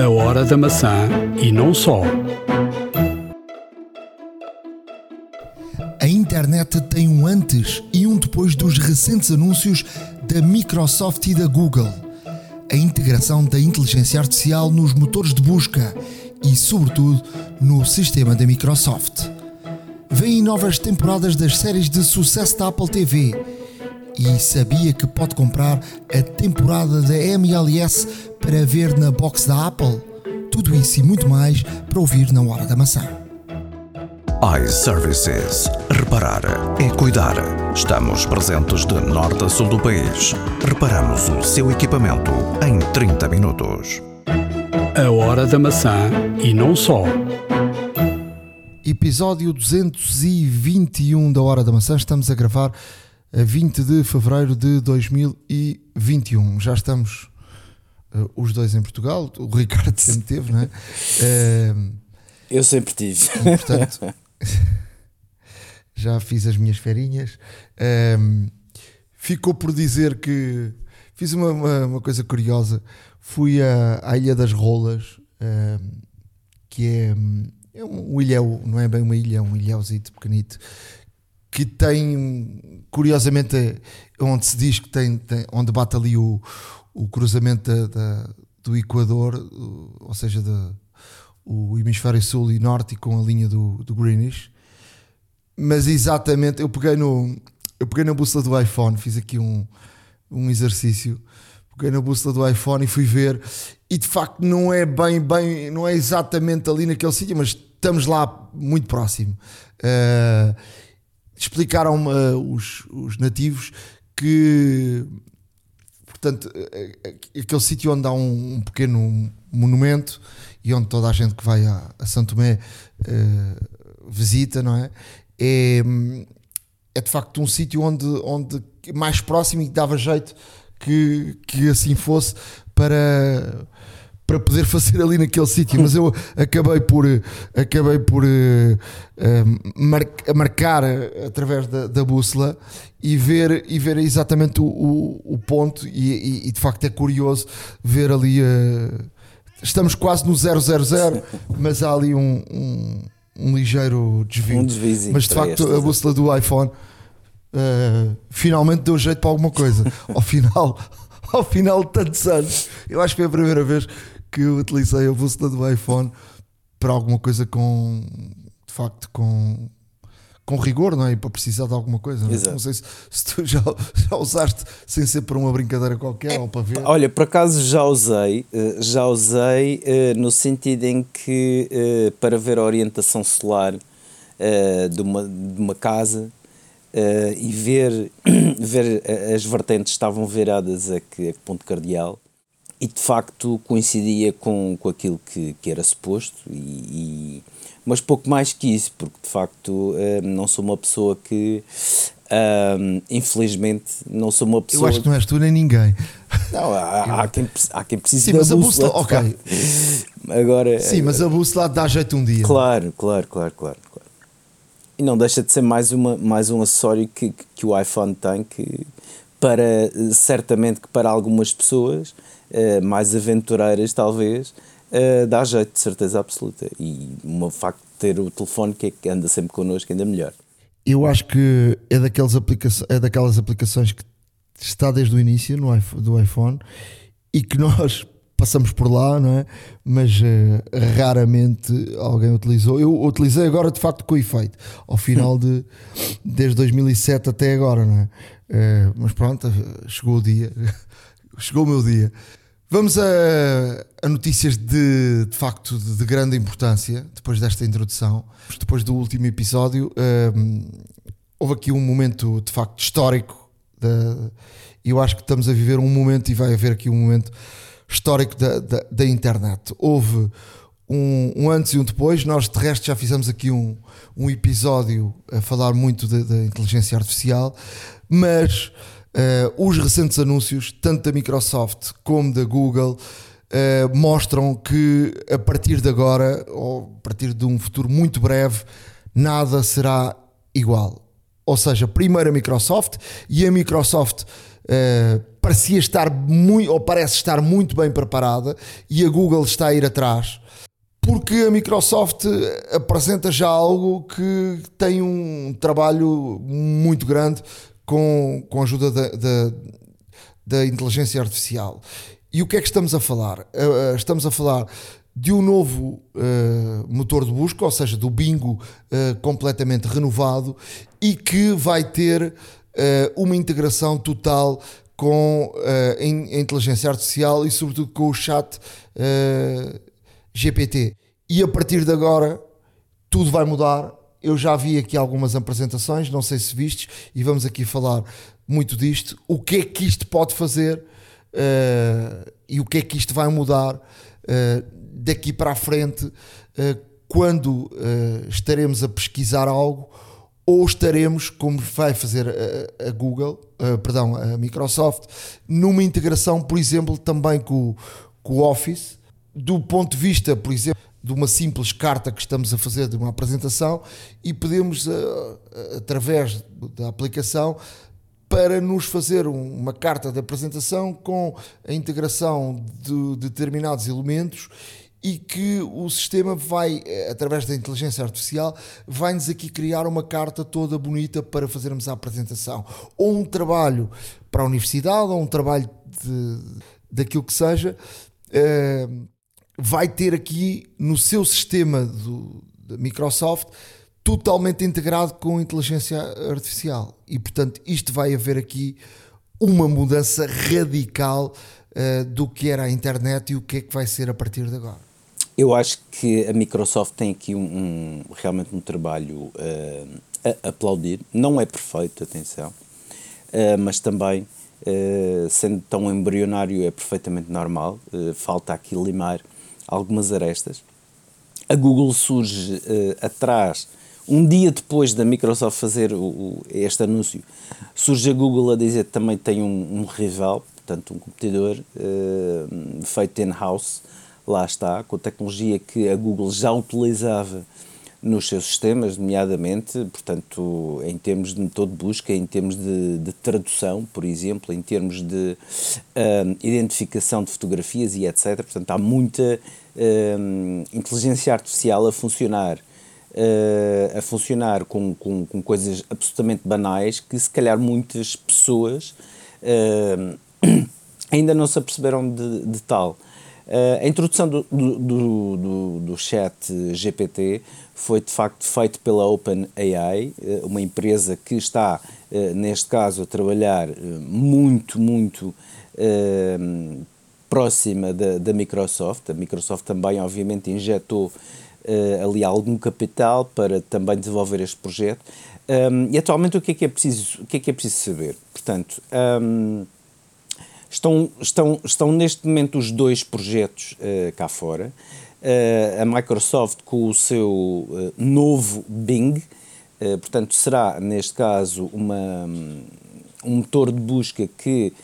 A hora da maçã e não só. A internet tem um antes e um depois dos recentes anúncios da Microsoft e da Google. A integração da inteligência artificial nos motores de busca e, sobretudo, no sistema da Microsoft. Vêm novas temporadas das séries de sucesso da Apple TV. E sabia que pode comprar a temporada da MLS para ver na box da Apple? Tudo isso e muito mais para ouvir na Hora da Maçã iServices. Reparar é cuidar. Estamos presentes de norte a sul do país. Reparamos o seu equipamento em 30 minutos. A hora da maçã e não só. Episódio 221 da Hora da Maçã. Estamos a gravar a 20 de fevereiro de 2021. Já estamos os dois em Portugal. O Ricardo sempre teve, não é? Uh, Eu sempre tive. Portanto, já fiz as minhas ferinhas. Ficou por dizer que fiz uma, uma, uma coisa curiosa. Fui à, à Ilha das Rolas, que é, é um ilhéu, não é bem uma ilha, é um ilhéuzito pequenito, que tem, curiosamente, onde se diz que tem, tem onde bate ali o, o cruzamento da, da, do Equador, ou seja, da, o hemisfério sul e norte com a linha do, do Greenwich. Mas exatamente, eu peguei no eu peguei na bússola do iPhone, fiz aqui um, um exercício, peguei na bússola do iPhone e fui ver, e de facto não é bem, bem, não é exatamente ali naquele sítio, mas estamos lá muito próximo. Uh, explicaram uh, os, os nativos que portanto, aquele sítio onde há um, um, pequeno monumento e onde toda a gente que vai a, a Santo Tomé uh, visita, não é? É, é de facto um sítio onde, onde mais próximo e dava jeito que, que assim fosse para para poder fazer ali naquele sítio, mas eu acabei por acabei por uh, uh, mar, marcar através da, da, bússola e ver e ver exatamente o, o, o ponto e, e, e, de facto é curioso ver ali uh, estamos quase no 000 mas há ali um, um, um ligeiro desvio, um desvio mas de facto a bússola do iPhone finalmente deu jeito para alguma coisa. Ao final ao final de tantos anos eu acho que foi a primeira vez que eu utilizei a bússola do iPhone para alguma coisa com de facto com com rigor, não é? Para precisar de alguma coisa. Não, é? não sei se, se, tu já, já usaste sem ser para uma brincadeira qualquer é, ou para ver. Olha, por acaso já usei, eh, já usei eh, no sentido em que eh, para ver a orientação solar de uma, de uma casa e ver, ver as vertentes estavam viradas a que, a que ponto cardeal e de facto coincidia com, com aquilo que, que era suposto, e, e mas pouco mais que isso, porque de facto uh, não sou uma pessoa que. Uh, infelizmente, não sou uma pessoa. Eu acho que não és tu nem ninguém. Não, há, há, quem, há quem precise Sim, mas a bússola. Ok. Agora, Sim, mas a bússola dá jeito um dia. Claro, claro, claro, claro. claro. E não deixa de ser mais, uma, mais um acessório que, que o iPhone tem que, para, certamente que para algumas pessoas uh, mais aventureiras, talvez, uh, dá jeito, de certeza absoluta. E o facto de ter o telefone que, é que anda sempre connosco ainda melhor. Eu acho que é, daqueles aplica é daquelas aplicações que está desde o início no iPhone, do iPhone e que nós passamos por lá, não é? Mas uh, raramente alguém utilizou. Eu utilizei agora de facto com efeito, ao final de desde 2007 até agora, não é? Uh, mas pronto, chegou o dia, chegou o meu dia. Vamos a, a notícias de, de facto de, de, grande importância, depois desta introdução. Depois do último episódio, houve aqui um momento de facto histórico. Eu acho que estamos a viver um momento, e vai haver aqui um momento histórico da, da, da internet. Houve um, um, antes e um depois. Nós, de resto, já fizemos aqui um, um episódio a falar muito da inteligência artificial, mas Uh, os recentes anúncios, tanto da Microsoft como da Google, uh, mostram que a partir de agora, ou a partir de um futuro muito breve, nada será igual. Ou seja, primeiro a Microsoft e a Microsoft uh, parecia estar muito, ou parece estar muito bem preparada e a Google está a ir atrás porque a Microsoft apresenta já algo que tem um trabalho muito grande com, com a ajuda da, da, da inteligência artificial. E o que é que estamos a falar? Uh, estamos a falar de um novo uh, motor de busca, ou seja, do Bingo uh, completamente renovado e que vai ter uma integração total com a inteligência artificial e, sobretudo, com o chat GPT. E a partir de agora, tudo vai mudar. Eu já vi aqui algumas apresentações, não sei se vistes, e vamos aqui falar muito disto. O que é que isto pode fazer e o que é que isto vai mudar daqui para a frente, eh, quando estaremos a pesquisar algo, ou estaremos, como vai fazer a, a Google, perdão, a Microsoft, numa integração, por exemplo, também com, com o Office, do ponto de vista, por exemplo, de uma simples carta que estamos a fazer de uma apresentação e podemos, eh, através da aplicação, para nos fazer uma carta de apresentação com a integração de determinados elementos e que o sistema vai, eh, através da inteligência artificial, vai-nos aqui criar uma carta toda bonita para fazermos a apresentação. Ou um trabalho para a universidade, ou um trabalho de, daquilo que seja, uh, vai ter aqui no seu sistema do, da Microsoft totalmente integrado com inteligência artificial. E, portanto, isto vai haver aqui uma mudança radical uh, do que era a internet e o que é que vai ser a partir de agora. Eu acho que a Microsoft tem aqui um, um realmente um trabalho uh, a aplaudir. Não é perfeito, atenção, uh, mas também, sendo tão embrionário, é perfeitamente normal. falta aqui limar algumas arestas. A Google surge atrás, um dia depois da Microsoft fazer o, o, este anúncio, surge a Google a dizer que também tem um, um rival, portanto, um competidor feito in-house lá está, com a tecnologia que a Google já utilizava nos seus sistemas, nomeadamente, portanto, em termos de motor de busca, em termos de, de tradução, por exemplo, em termos de um, identificação de fotografias e etc. Portanto, há muita um, inteligência artificial a funcionar. Uh, a funcionar com, com, com, coisas absolutamente banais que se calhar muitas pessoas uh, ainda não se aperceberam de, de tal. Uh, a introdução do, do, do, do, chat GPT foi de facto feito pela OpenAI, uh, uma empresa que está, uh, neste caso, a trabalhar muito, muito próxima da, da, Microsoft. A Microsoft também, obviamente, injetou ali algum capital para também desenvolver este projeto. E atualmente o que é que é preciso, o que é que é preciso saber? Portanto, Estão, estão, estão neste momento os dois projetos cá fora. Uh, a Microsoft com o seu uh, novo Bing, portanto, será neste caso uma, um motor de busca que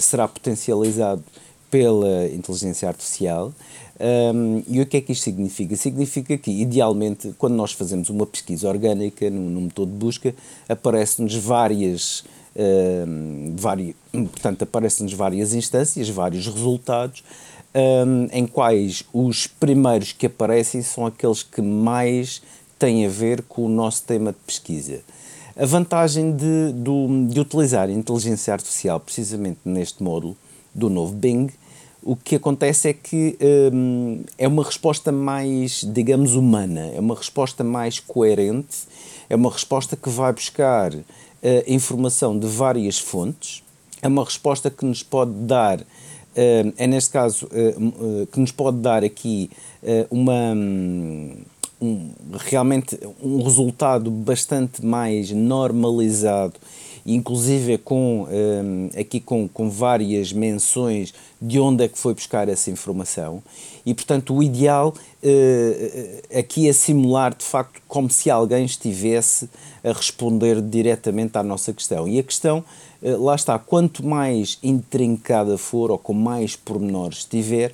será potencializado pela inteligência artificial. Um, e o que é que isto significa? Significa que, idealmente, quando nós fazemos uma pesquisa orgânica no, no motor de busca, aparecem-nos várias vários, portanto, aparecem-nos várias instâncias, vários resultados, um, em quais os primeiros que aparecem são aqueles que mais têm a ver com o nosso tema de pesquisa. A vantagem de, de, utilizar a inteligência artificial precisamente neste módulo do novo Bing, o que acontece é que um, é uma resposta mais, digamos, humana, é uma resposta mais coerente, é uma resposta que vai buscar uh, informação de várias fontes, é uma resposta que nos pode dar, é neste caso, uh, que nos pode dar aqui uma. Um, realmente um resultado bastante mais normalizado inclusive com, aqui com, com várias menções de onde é que foi buscar essa informação. E, portanto, o ideal aqui é simular, de facto, como se alguém estivesse a responder diretamente à nossa questão. E a questão, lá está, quanto mais intrincada for ou com mais pormenores estiver,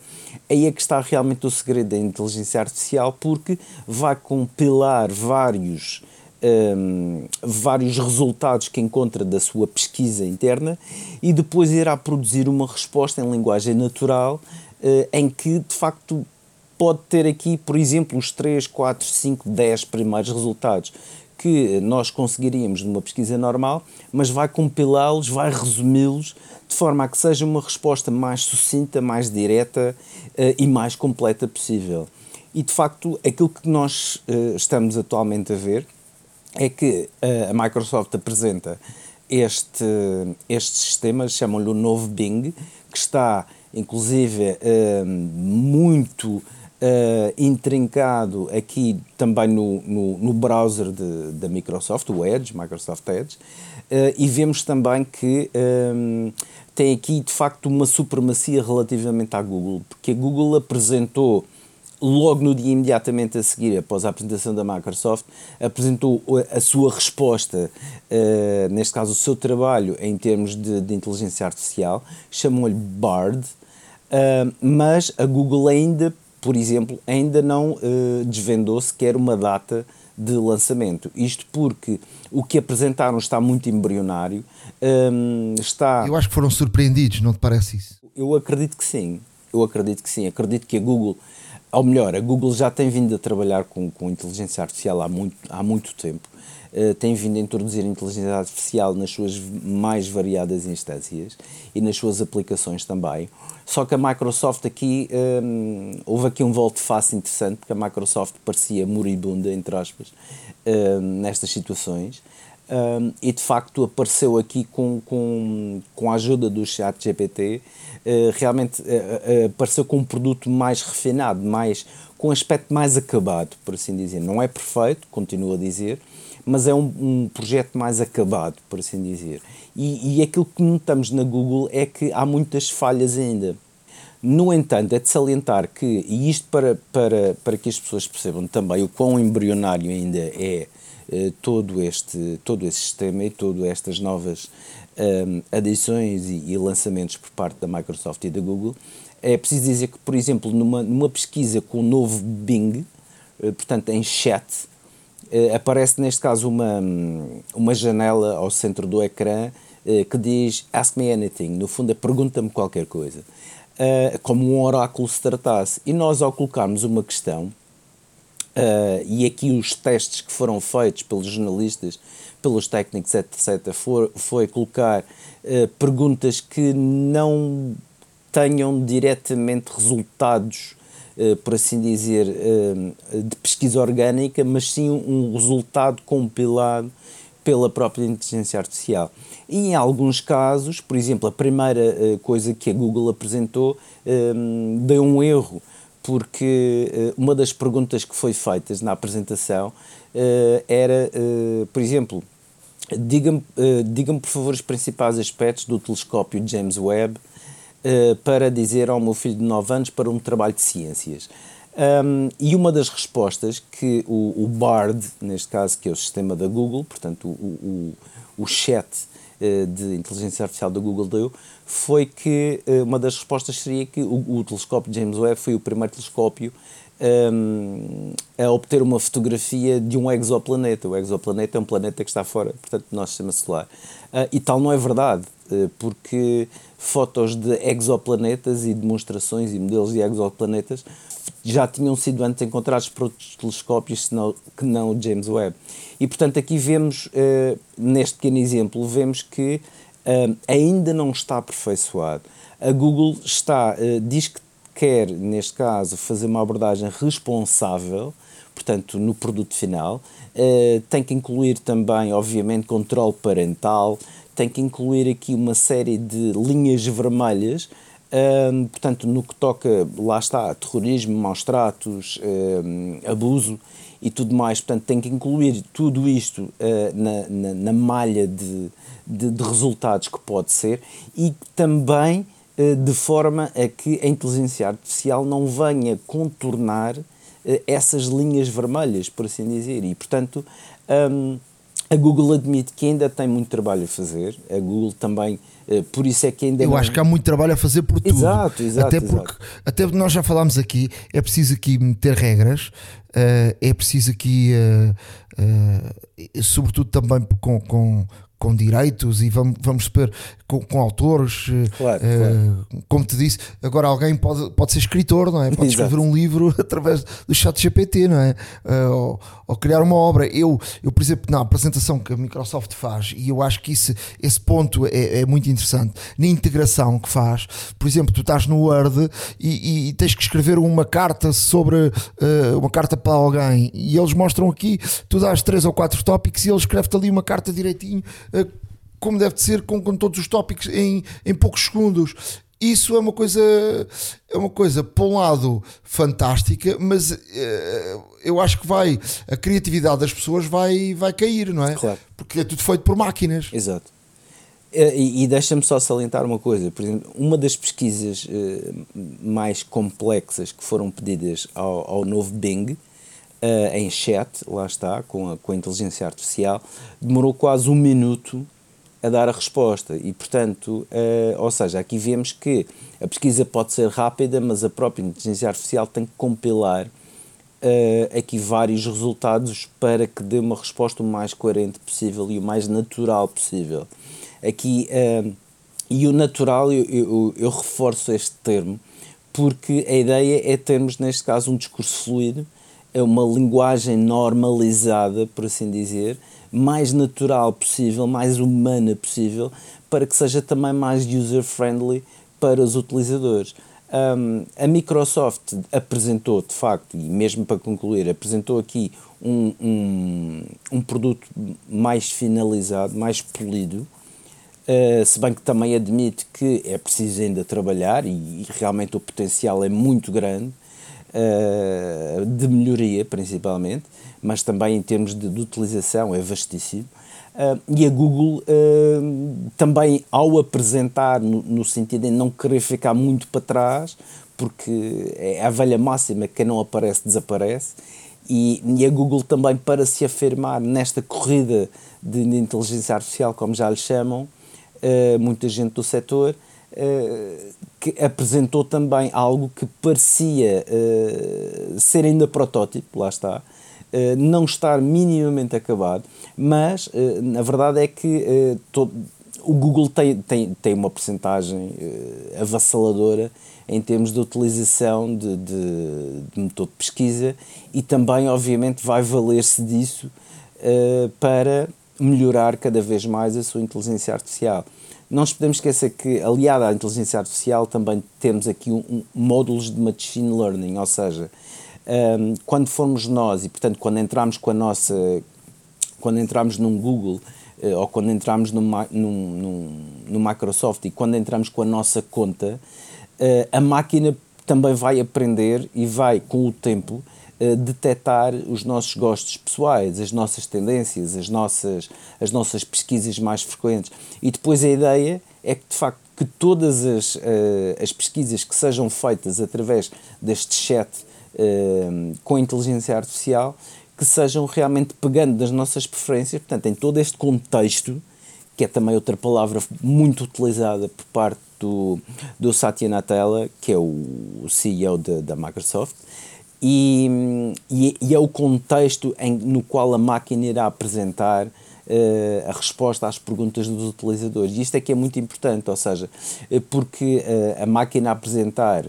aí é que está realmente o segredo da inteligência artificial, porque vai compilar vários um, vários resultados que encontra da sua pesquisa interna e depois irá produzir uma resposta em linguagem natural uh, em que de facto pode ter aqui, por exemplo, os 3, 4, 5, 10 primeiros resultados que nós conseguiríamos numa pesquisa normal, mas vai compilá-los, vai resumi-los de forma a que seja uma resposta mais sucinta, mais direta uh, e mais completa possível. E de facto, aquilo que nós uh, estamos atualmente a ver é que uh, a Microsoft apresenta este, este sistema, chamam-lhe o novo Bing, que está inclusive muito Uh, intrincado aqui também no, no, no browser da Microsoft, o Edge, Microsoft Edge, uh, e vemos também que um, tem aqui de facto uma supremacia relativamente à Google, porque a Google apresentou logo no dia imediatamente a seguir, após a apresentação da Microsoft, apresentou a sua resposta, uh, neste caso o seu trabalho em termos de, de inteligência artificial, chamou-lhe Bard, mas a Google ainda por exemplo, ainda não uh, desvendou sequer uma data de lançamento. Isto porque o que apresentaram está muito embrionário. Um, ehm, está... Eu acho que foram surpreendidos, não te parece isso? Eu acredito que sim. Eu acredito que sim. Acredito que a Google, ou melhor, a Google já tem vindo a trabalhar com, com inteligência artificial há muito, há muito tempo. Uh, tem vindo a introduzir a inteligência artificial nas suas mais variadas instâncias e nas suas aplicações também. Só que a Microsoft aqui, um, houve aqui um volte-face interessante, porque a Microsoft parecia moribunda, entre aspas, um, nestas situações. Um, e de facto apareceu aqui com, com, com a ajuda do chat GPT, uh, realmente uh, uh, apareceu com um produto mais refinado, mais, com um aspecto mais acabado, por assim dizer. Não é perfeito, continuo a dizer, mas é um, um projeto mais acabado, por assim dizer. E, e aquilo que notamos na Google é que há muitas falhas ainda. No entanto, é de salientar que, e isto para, para, para que as pessoas percebam também o quão embrionário ainda é eh, todo, este, todo este sistema e todas estas novas um, eh, adições e, e, lançamentos por parte da Microsoft e da Google, é preciso dizer que, por exemplo, numa, numa pesquisa com o novo Bing, eh, portanto em chat, eh, aparece neste caso uma, uma janela ao centro do ecrã que diz Ask me anything, no fundo é pergunta-me qualquer coisa, eh, como um oráculo se tratasse. E nós, ao colocarmos uma questão, e aqui os testes que foram feitos pelos jornalistas, pelos técnicos, etc., for, foi colocar perguntas que não tenham diretamente resultados eh, por assim dizer, eh, de pesquisa orgânica, mas sim um resultado compilado pela própria inteligência artificial. E em alguns casos, por exemplo, a primeira eh, coisa que a Google apresentou deu um erro, porque uma das perguntas que foi feitas na apresentação era, por exemplo, diga-me, diga por favor os principais aspectos do telescópio James Webb eh, para dizer ao meu filho de 9 anos para um trabalho de ciências. Um, e uma das respostas que o, o, BARD, neste caso, que é o sistema da Google, portanto, o, o, o chat uh, de inteligência artificial da Google deu, foi que uh, uma das respostas seria que o, telescópio James Webb foi o primeiro telescópio um, a obter uma fotografia de um exoplaneta. O exoplaneta é um planeta que está fora, portanto, do nosso sistema solar. Uh, e tal não é verdade, uh, porque fotos de exoplanetas e demonstrações e modelos de exoplanetas já tinham sido antes encontrados por outros telescópios senão, que não o James Webb. E, portanto, aqui vemos, uh, neste pequeno exemplo, vemos que ainda não está aperfeiçoado. A Google está, diz que quer, neste caso, fazer uma abordagem responsável, portanto, no produto final, uh, tem que incluir também, obviamente, controle parental, tem que incluir aqui uma série de linhas vermelhas, uh, portanto, no que toca, lá está, terrorismo, maus tratos, uh, abuso e tudo mais, portanto, tem que incluir tudo isto na, na, na, malha de, de, de resultados que pode ser e também eh, de forma a que a inteligência artificial não venha contornar eh, essas linhas vermelhas, por assim dizer. E, portanto, um, a Google admite que ainda tem muito trabalho a fazer. A Google também Uh, por isso é que ainda Eu não... acho que há muito trabalho a fazer por tudo. Exato, exato, até porque, exato. até nós já falámos aqui, é preciso aqui meter regras, uh, é preciso aqui, uh, sobretudo também com, com, com direitos e vamos, vamos ver com, com autores, claro, claro. como te disse, agora alguém pode, pode ser escritor, não é? Pode Exato. escrever um livro através do chat GPT, não é? Ou, ou, criar uma obra. Eu, eu, por exemplo, na apresentação que a Microsoft faz, e eu acho que isso, esse ponto é, é muito interessante, na integração que faz, por exemplo, tu estás no Word e, e, e tens que escrever uma carta sobre uh, uma carta para alguém, e eles mostram aqui, tu dás três ou quatro tópicos e ele escreve-te ali uma carta direitinho. Uh, como deve ser, com, com todos os tópicos em, em poucos segundos. Isso é uma coisa, é uma coisa, por um lado, fantástica, mas uh, eu acho que vai, a criatividade das pessoas vai, vai cair, não é? Claro. Porque é tudo feito por máquinas. Exato. E, e deixa-me só salientar uma coisa, por exemplo, uma das pesquisas uh, mais complexas que foram pedidas ao, ao novo Bing, uh, em chat, lá está, com a, com a inteligência artificial, demorou quase um minuto a dar a resposta e, portanto, uh, ou seja, aqui vemos que a pesquisa pode ser rápida, mas a própria inteligência artificial tem que compilar uh, aqui vários resultados para que dê uma resposta o mais coerente possível e o mais natural possível. Aqui, uh, e o natural, eu, eu, eu reforço este termo, porque a ideia é termos, neste caso, um discurso fluido, é uma linguagem normalizada, por assim dizer, mais natural possível, mais humana possível, para que seja também mais user-friendly para os utilizadores. Um, a Microsoft apresentou, de facto, e mesmo para concluir, apresentou aqui um, um, um produto mais finalizado, mais polido, uh, se bem que também admite que é preciso ainda trabalhar e, e realmente o potencial é muito grande uh, de melhoria, principalmente, mas também em termos de, de utilização é vastíssimo. Uh, e a Google uh, também, ao apresentar, no, no, sentido de não querer ficar muito para trás, porque é a velha máxima: quem não aparece, desaparece. E, e a Google também, para se afirmar nesta corrida de, de inteligência artificial, como já lhe chamam, muita gente do setor, que apresentou também algo que parecia ser ainda protótipo, lá está, Uh, não estar minimamente acabado, mas uh, na verdade é que uh, todo, o Google tem, tem, tem uma porcentagem avassaladora em termos de utilização de, de, de, motor de pesquisa e também, obviamente, vai valer-se disso para melhorar cada vez mais a sua inteligência artificial. Não nos podemos esquecer que, aliado à inteligência artificial, também temos aqui um, um, módulos de machine learning, ou seja, um, quando formos nós e portanto quando entramos com a nossa quando entramos num Google uh, ou quando entramos num, num, num, no Microsoft e quando entramos com a nossa conta uh, a máquina também vai aprender e vai com o tempo uh, detectar os nossos gostos pessoais, as nossas tendências, as nossas, as nossas pesquisas mais frequentes. E depois a ideia é que de facto que todas as, as pesquisas que sejam feitas através deste chat Uh, com inteligência artificial que sejam realmente pegando das nossas preferências, portanto, em todo este contexto, que é também outra palavra muito utilizada por parte do, do Satya Nadella, que é o CEO da Microsoft, e, e, e, é o contexto em, no qual a máquina irá apresentar uh, a resposta às perguntas dos utilizadores. E isto é que é muito importante, ou seja, porque uh, a máquina apresentar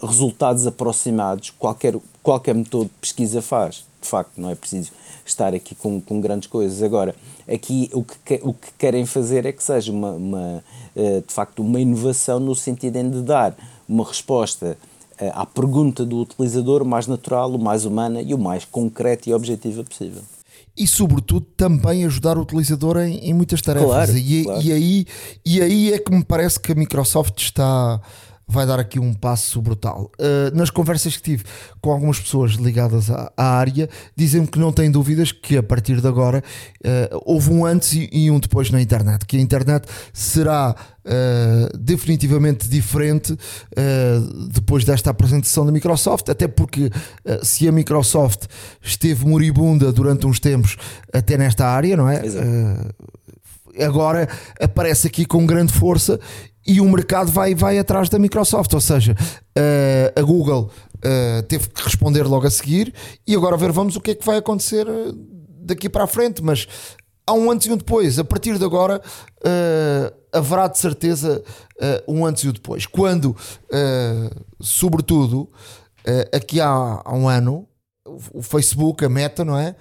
resultados aproximados qualquer, qualquer motor de pesquisa faz. De facto, não é preciso estar aqui com, com grandes coisas. Agora, aqui o que, o que querem fazer é que seja uma, uma de facto uma inovação no sentido de dar uma resposta à pergunta do utilizador o mais natural, o mais humana e o mais concreta e objetiva possível e sobretudo também ajudar o utilizador em, em muitas tarefas claro, e, claro. e, aí, e aí é que me parece que a Microsoft está vai dar aqui um passo brutal. Uh, nas conversas que tive com algumas pessoas ligadas à, à área, dizem-me que não têm dúvidas que a partir de agora uh, houve um antes e, e, um depois na internet, que a internet será uh, definitivamente diferente depois desta apresentação da Microsoft, até porque se a Microsoft esteve moribunda durante uns tempos até nesta área, não é? Agora aparece aqui com grande força e o mercado vai, vai atrás da Microsoft. Ou seja, uh, a Google uh, teve que responder logo a seguir e agora ver vamos o que é que vai acontecer daqui para a frente. Mas há um antes e um depois. A partir de agora uh, haverá de certeza um antes e um depois. Quando, sobretudo, aqui há, há um ano, o Facebook, a Meta, não é?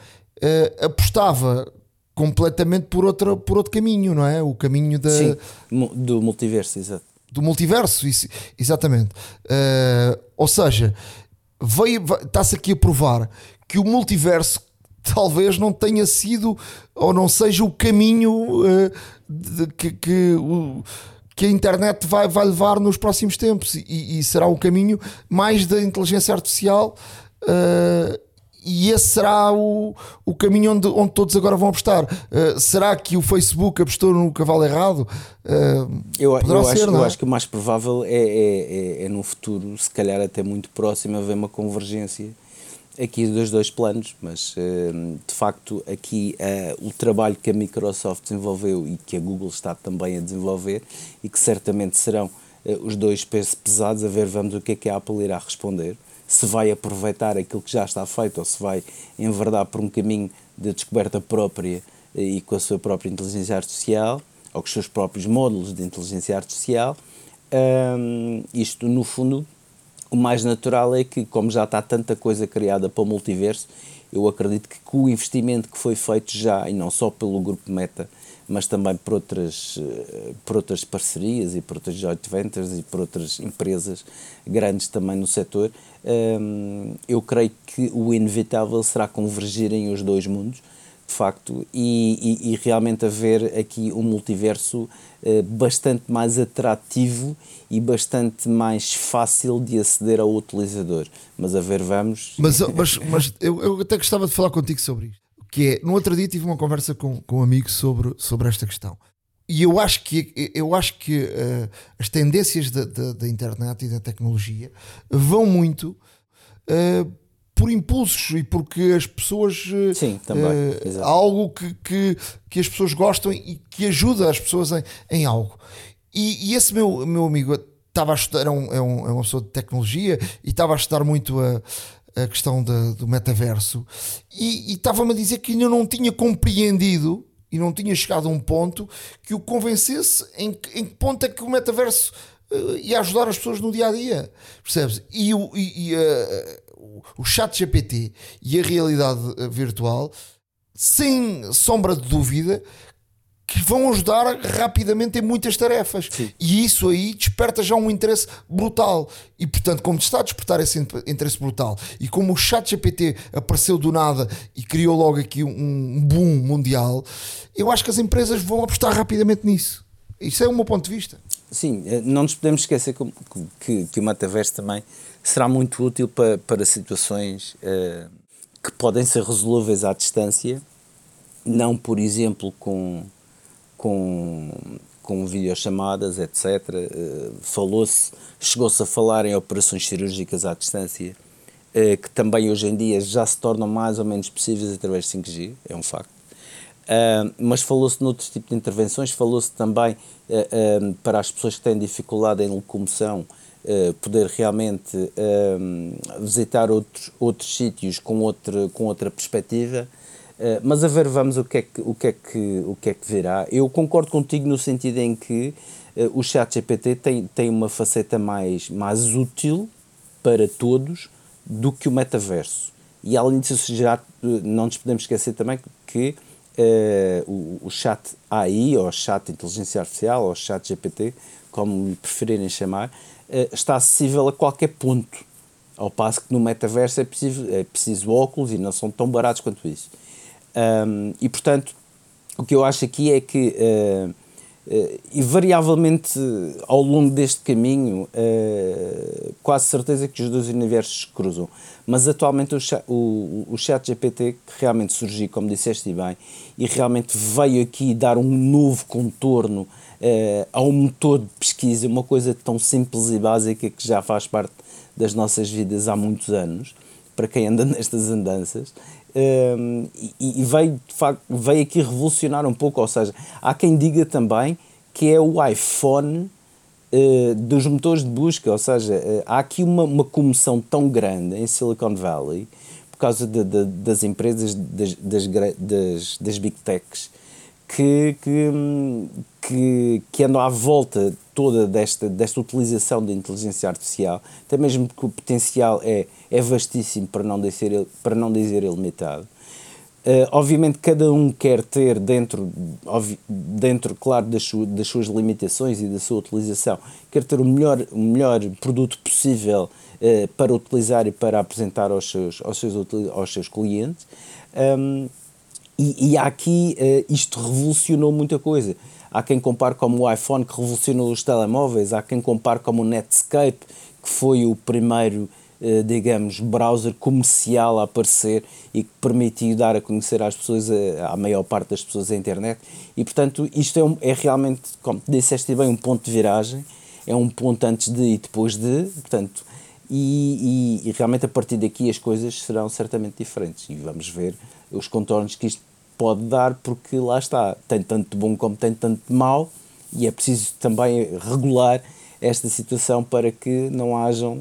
apostava completamente por, outra, por outro caminho, não é? O caminho da, Sim, do multiverso, exato. Do multiverso, isso, exatamente. Uh, ou seja, está-se aqui a provar que o multiverso talvez não tenha sido ou não seja o caminho uh, de, que, que, o, que a internet vai, vai levar nos próximos tempos e, e será o caminho mais da inteligência artificial. Uh, e esse será o, o caminho onde, onde todos agora vão apostar. Uh, será que o Facebook apostou no cavalo errado? Uh, eu, eu, ser, acho, eu é? acho que o mais provável é, é, é, é, no futuro, se calhar até muito próximo, haver uma convergência aqui dos dois planos, mas uh, de facto aqui o trabalho que a Microsoft desenvolveu e que a Google está também a desenvolver e que certamente serão os dois pesos pesados, a ver vamos o que é que a Apple irá responder se vai aproveitar aquilo que já está feito ou se vai enverdar por um caminho de descoberta própria e com a sua própria inteligência artificial ou com os seus próprios módulos de inteligência artificial. Um, isto, no fundo, o mais natural é que, como já está tanta coisa criada para o multiverso, eu acredito que com o investimento que foi feito já, e não só pelo grupo Meta, mas também por outras, eh, por outras parcerias e por outras joint ventures e por outras empresas grandes também no setor, ehm, eu creio que o inevitável será convergirem os dois mundos, de facto, e, e, e realmente haver aqui um multiverso eh, bastante mais atrativo e bastante mais fácil de aceder ao utilizador. Mas a ver, vamos. Mas, mas, mas eu, eu até gostava de falar contigo sobre isto que é, no outro dia tive uma conversa com, com um amigo sobre, sobre esta questão. E eu acho que, eu acho que uh, as tendências da, da, da, internet e da tecnologia vão muito uh, por impulsos e porque as pessoas. Uh, Sim, também. Uh, algo que, que, que as pessoas gostam e que ajuda as pessoas em, em algo. E, e esse meu, meu amigo estava a estudar, é, um, é, um, é uma pessoa de tecnologia e estava a estudar muito a a questão de, do metaverso e estava-me a dizer que ainda não tinha compreendido e não tinha chegado a um ponto que o convencesse em, em que ponto é que o metaverso uh, ia ajudar as pessoas no dia a dia, percebes? E e, e, uh, o chat GPT e a realidade eh, virtual, sem sombra de dúvida, que vão ajudar rapidamente em muitas tarefas. Sim. E isso aí desperta já um interesse brutal. E portanto, como está a despertar esse interesse brutal, e como o chat GPT apareceu do nada e criou logo aqui um boom mundial, eu acho que as empresas vão apostar rapidamente nisso. Isso é o meu ponto de vista. Sim, eh, não nos podemos esquecer que, que, que o metaverso também será muito útil para, para situações uh, que podem ser resolvíveis à distância, não, por exemplo, com com, com videochamadas, etc. Uh, Falou-se, chegou-se a falar em operações cirúrgicas à distância, uh, que também hoje em dia já se tornam mais ou menos possíveis através de 5G, é um facto. Uh, mas falou-se noutros tipos de intervenções, falou-se também para as pessoas que têm dificuldade em locomoção, poder realmente visitar outros, outros sítios com outra, com outra perspectiva. Eh, mas a ver, vamos o que, é que, o, que é que, o que é que virá. Eu concordo contigo no sentido em que uh, o chat GPT tem, tem uma faceta mais, mais útil para todos do que o metaverso. E além disso, já uh, não nos podemos esquecer também que o, o chat AI, ou chat inteligência artificial, ou chat GPT, como preferirem chamar, está acessível a qualquer ponto. Ao passo que no metaverso é preciso, é preciso óculos e não são tão baratos quanto isso. Um, e portanto, o que eu acho aqui é que, uh, uh, invariavelmente, ao longo deste caminho, uh, quase certeza que os dois universos se cruzam. Mas atualmente o, o, o chat GPT, que realmente surgiu, como disseste bem, e realmente veio aqui dar um novo contorno ao motor de pesquisa, uma coisa tão simples e básica que já faz parte das nossas vidas há muitos anos para quem anda nestas andanças. Um, e, e veio, de facto, veio aqui revolucionar um pouco, ou seja, há quem diga também que é o iPhone uh, dos motores de busca, ou seja, uh, há aqui uma, uma comoção tão grande em Silicon Valley por causa de, de, das empresas, das, das, das, das big techs, que, que, que, que andam à volta toda desta, desta utilização da inteligência artificial, até mesmo que o potencial é, é vastíssimo, para não dizer, para não dizer ilimitado. Uh, obviamente cada um quer ter dentro, dentro claro, das, su, das suas limitações e da sua utilização, quer ter o melhor, o melhor produto possível uh, para utilizar e para apresentar aos seus, aos seus, aos seus clientes. Um, e, e aqui uh, isto revolucionou muita coisa. Há quem compare como o iPhone que revolucionou os telemóveis, há quem compare como o Netscape, que foi o primeiro, uh, digamos, browser comercial a aparecer e que permitiu dar a conhecer às pessoas, a, à maior parte das pessoas, a internet. E portanto, isto é, um, é realmente, como disseste bem, um ponto de viragem, é um ponto antes de e depois de, portanto, e, e, e, realmente a partir daqui as coisas serão certamente diferentes e vamos ver os contornos que isto pode dar, porque lá está, tem tanto de bom como tem tanto de mau, e é preciso também regular esta situação para que não hajam,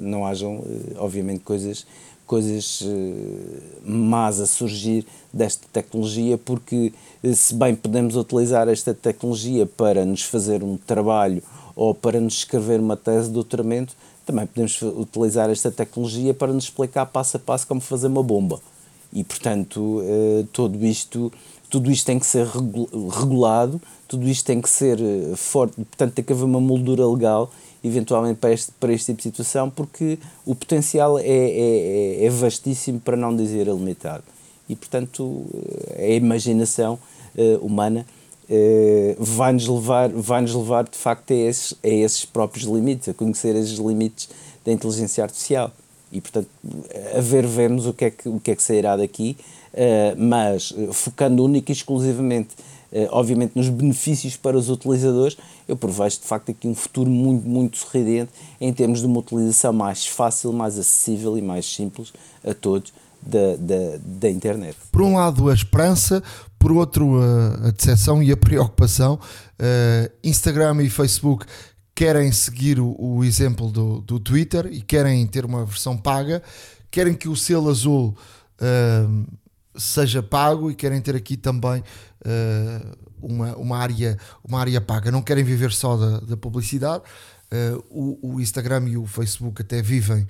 não hajam eh, obviamente, coisas, coisas eh, más a surgir desta tecnologia, porque eh, se bem podemos utilizar esta tecnologia para nos fazer um trabalho ou para nos escrever uma tese de doutoramento, também podemos utilizar esta tecnologia para nos explicar passo a passo como fazer uma bomba e portanto uh, tudo isto tudo isto tem que ser regulado tudo isto tem que ser eh, forte portanto tem que haver uma moldura legal eventualmente para este, para este tipo de situação porque o potencial é, é, é, é vastíssimo para não dizer ilimitado. E portanto eh, a imaginação humana vai-nos levar vai-nos levar de facto a esses, a esses próprios limites a conhecer esses limites da inteligência artificial e portanto a ver vermos o que é que, o que, é que sairá daqui, uh, mas uh, focando única e exclusivamente, uh, obviamente, nos benefícios para os utilizadores, eu prevejo de facto aqui um futuro muito, muito sorridente em termos de uma utilização mais fácil, mais acessível e mais simples a todos da, da, da internet. Por um lado, a esperança, por outro, a decepção e a preocupação. Instagram e Facebook querem seguir o, o exemplo do, do, Twitter e querem ter uma versão paga, querem que o selo azul uh, seja pago e querem ter aqui também uh, uma, uma, área, uma área paga. Não querem viver só da, da publicidade. Uh, o, o, Instagram e o Facebook até vivem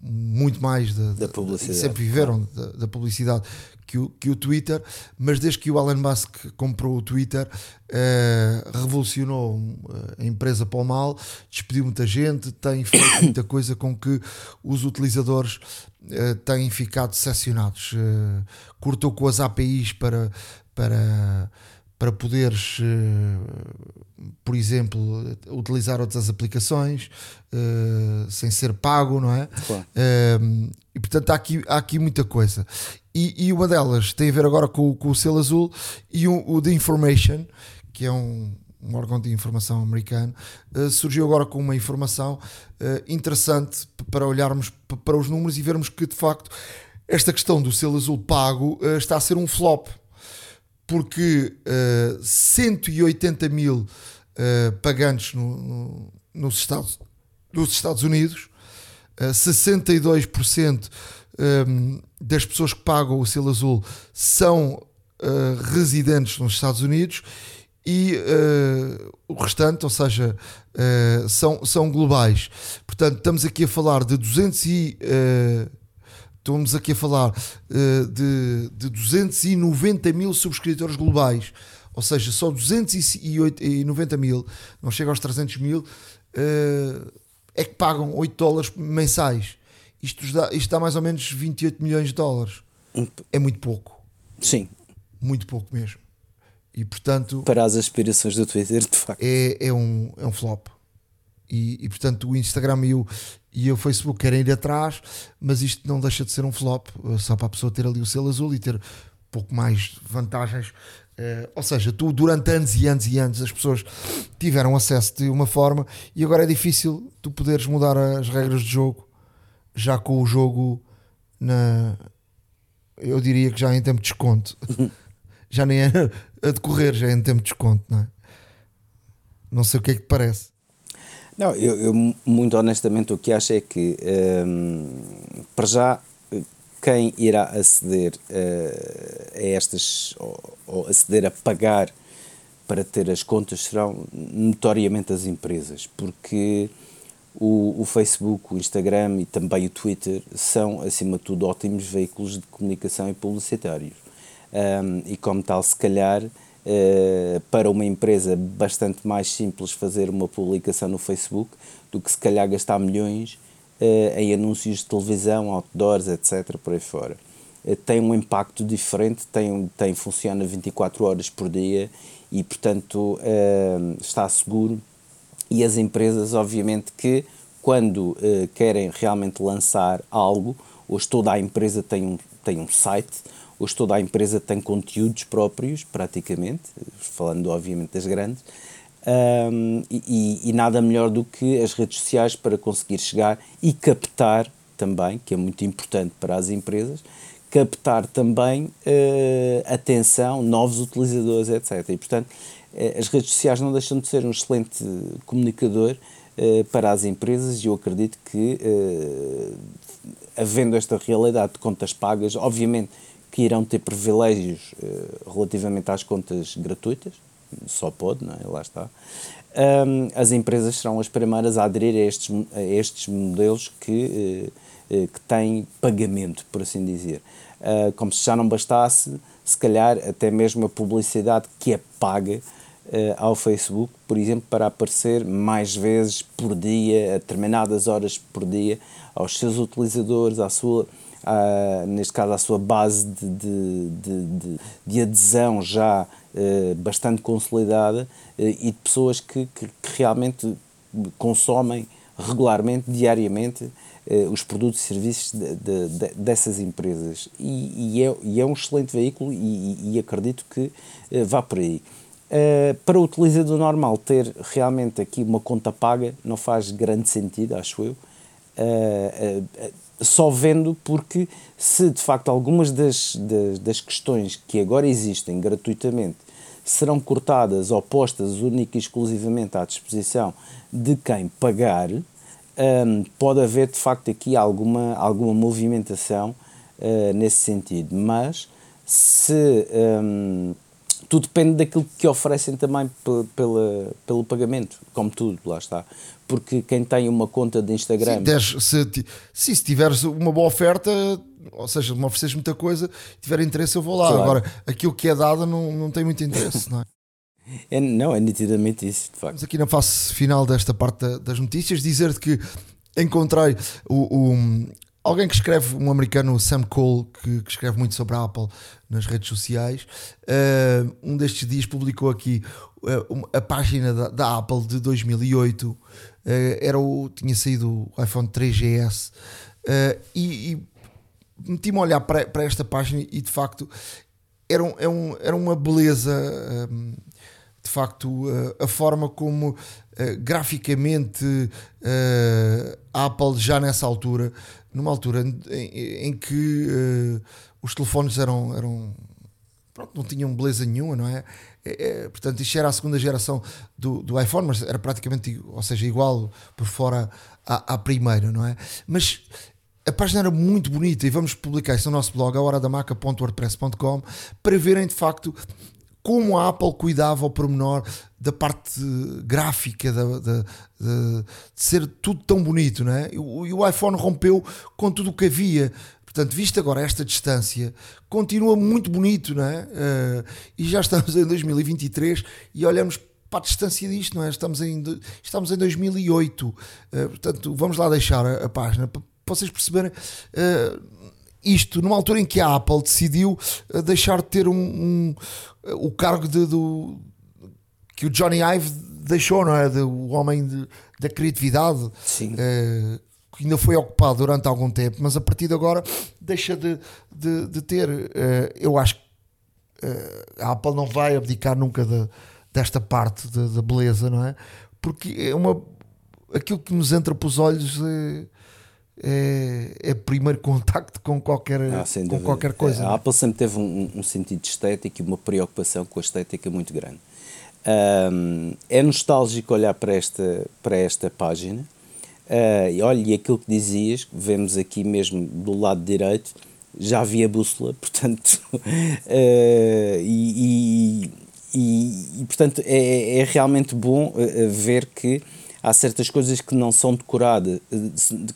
muito mais da, da publicidade. Sempre viveram da, da, publicidade que o, que o Twitter, mas desde que o Elon Musk comprou o Twitter, uh, revolucionou eh, a empresa para o mal, despediu muita gente, tem feito muita coisa com que os utilizadores uh, têm ficado decepcionados. Uh, cortou com as APIs para. para para poderes, por exemplo, utilizar outras aplicações sem ser pago, não é? Claro. e portanto há aqui, há aqui muita coisa. E, e, uma delas tem a ver agora com, com o selo azul e o, o The Information, que é um, um órgão de informação americano, uh, surgiu agora com uma informação uh, interessante para olharmos para os números e vermos que de facto esta questão do selo azul pago uh, está a ser um flop, porque 180 mil pagantes no, no, nos, Estados, nos Estados Unidos, 62% um, das pessoas que pagam o selo azul são uh, residentes nos Estados Unidos e uh, o restante, ou seja, uh, são, são globais. Portanto, estamos aqui a falar de 200 e. Estamos aqui a falar de, de 290 mil subscritores globais, ou seja, só 290 mil, não chega aos 300 mil, é que pagam 8 dólares mensais isto dá, isto dá mais ou menos 28 milhões de dólares. É muito pouco. Sim. Muito pouco mesmo. E portanto. Para as aspirações do Twitter, de facto. É, é, um, é um flop. E, e portanto o Instagram e o, e o Facebook querem ir atrás, mas isto não deixa de ser um flop, eh, só para a pessoa ter ali o selo azul e ter pouco mais vantagens. Uh, ou seja, tu durante anos e anos e anos as pessoas tiveram acesso de uma forma e agora é difícil tu poderes mudar as regras de jogo já com o jogo na. Eu diria que já em tempo de desconto. já nem é a decorrer, já é em tempo de desconto, não é? Não sei o que é que te parece. Não, eu, eu muito honestamente o que acho é que hum, para já quem irá aceder uh, a estas ou, ou, aceder a pagar para ter as contas serão notoriamente as empresas, porque o, o, Facebook, o Instagram e também o Twitter são, acima de tudo, ótimos veículos de comunicação e publicitários. Um, e como tal, se calhar, uh, para uma empresa bastante mais simples fazer uma publicação no Facebook do que se calhar gastar milhões uh, em anúncios de televisão, outdoors, etc., por aí fora. Uh, tem um impacto diferente, tem, tem, funciona 24 horas por dia e, portanto, está seguro. E as empresas, obviamente, que quando querem realmente lançar algo, hoje toda a empresa tem um, tem um site, Hoje toda a empresa tem conteúdos próprios, praticamente, falando obviamente das grandes, um, e, e, nada melhor do que as redes sociais para conseguir chegar e captar também, que é muito importante para as empresas, captar também uh, atenção, novos utilizadores, etc. E, portanto, uh, as redes sociais não deixam de ser um excelente comunicador uh, para as empresas e eu acredito que, havendo esta realidade de contas pagas, obviamente que irão ter privilégios uh, relativamente às contas gratuitas, só pode, não é? Lá está. Um, as empresas serão as primeiras a aderir a estes, a estes modelos que, uh, uh, que têm pagamento, por assim dizer. como se já não bastasse, se calhar até mesmo a publicidade que é paga ao Facebook, por exemplo, para aparecer mais vezes por dia, a determinadas horas por dia, aos seus utilizadores, à sua uh, neste caso à sua base de, de, de, de adesão já uh, bastante consolidada uh, e de pessoas que, que, que, realmente consomem regularmente, diariamente, os produtos e serviços dessas empresas. E, e, é, e, é, um excelente veículo e, e acredito que vá por aí. Uh, para o utilizador normal ter realmente aqui uma conta paga não faz grande sentido, acho eu. Uh, uh, só vendo porque se de facto algumas das, das, das, questões que agora existem gratuitamente serão cortadas ou postas única e exclusivamente à disposição de quem pagar, um, pode haver de facto aqui alguma, alguma movimentação uh, nesse sentido. Mas se um, tudo depende daquilo que oferecem também pela, pelo pagamento, como tudo, lá está porque quem tem uma conta de Instagram. Sim, se, se, se tiveres uma boa oferta, ou seja, me ofereces muita coisa, tiver interesse, eu vou lá. Claro. Agora, aquilo que é dado não, não tem muito interesse, não é? É, não, é nitidamente isso, de facto. Vamos aqui na fase final desta parte das notícias dizer-te que encontrei o, o, alguém que escreve, um americano, Sam Cole, que, que escreve muito sobre a Apple nas redes sociais. Uh, um destes dias publicou aqui uh, a página da, da, Apple de 2008 uh, era o, tinha saído o iPhone 3GS uh, e, e meti-me a olhar para, para esta página e de facto era, um, era, é um, era uma beleza um, de facto a forma como graficamente a Apple já nessa altura numa altura em, em que os telefones eram, eram pronto, não tinham beleza nenhuma, não é? É, é, portanto, isto era a segunda geração do, do iPhone, mas era praticamente, ou seja, igual por fora à, à primeira, não é? Mas a página era muito bonita e vamos publicar isso no nosso blog, a horadamaca.wordpress.com, para verem de facto como a Apple cuidava ao pormenor da parte gráfica, da, da, de, de ser tudo tão bonito, não é? E o, iPhone rompeu com tudo o que havia. Portanto, visto agora esta distância, continua muito bonito, não é? Uh, e já estamos em 2023 e olhamos para a distância disto, não é? Estamos em, estamos em 2008. Uh, eh, portanto, vamos lá deixar a, a página para vocês perceberem. Uh, isto numa altura em que a Apple decidiu deixar de ter um, um o cargo de, do, que o Johnny Ive deixou, não é? De, o homem de, da criatividade. Sim. Uh, que ainda foi ocupado durante algum tempo, mas a partir de agora deixa de, de, de ter. Uh, eu acho que uh, a Apple não vai abdicar nunca de, desta parte da beleza, não é? Porque é uma. Aquilo que nos entra para os olhos é, é, é primeiro contacto com qualquer, Ah, com dúvida. qualquer coisa. A é? Apple sempre teve um, um sentido de estética e uma preocupação com a estética muito grande. Ahm, é nostálgico olhar para esta, para esta página. Ah, e olha, e aquilo que dizias, vemos aqui mesmo do lado direito, já havia bússola, portanto, ah, e, e- e- portanto é, é realmente bom ah, ver que há certas coisas que não são decoradas,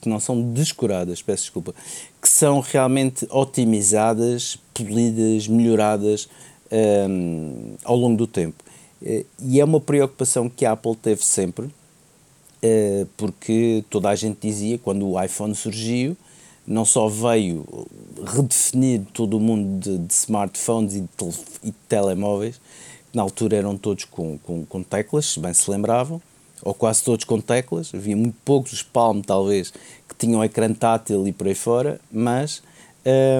que não são descuradas, peço desculpa, que são realmente otimizadas, polidas, melhoradas ahm, ao longo do tempo. Eh, E é uma preocupação que a Apple teve sempre, eh, porque toda a gente dizia, quando o iPhone surgiu, não só veio redefinir todo o mundo de, de smartphones e de, tel- e de telemóveis, que na altura eram todos com, com, com teclas, se bem se lembravam, ou quase todos com teclas, havia muito poucos, os Palm talvez, que tinham ecrã tátil e por aí fora, mas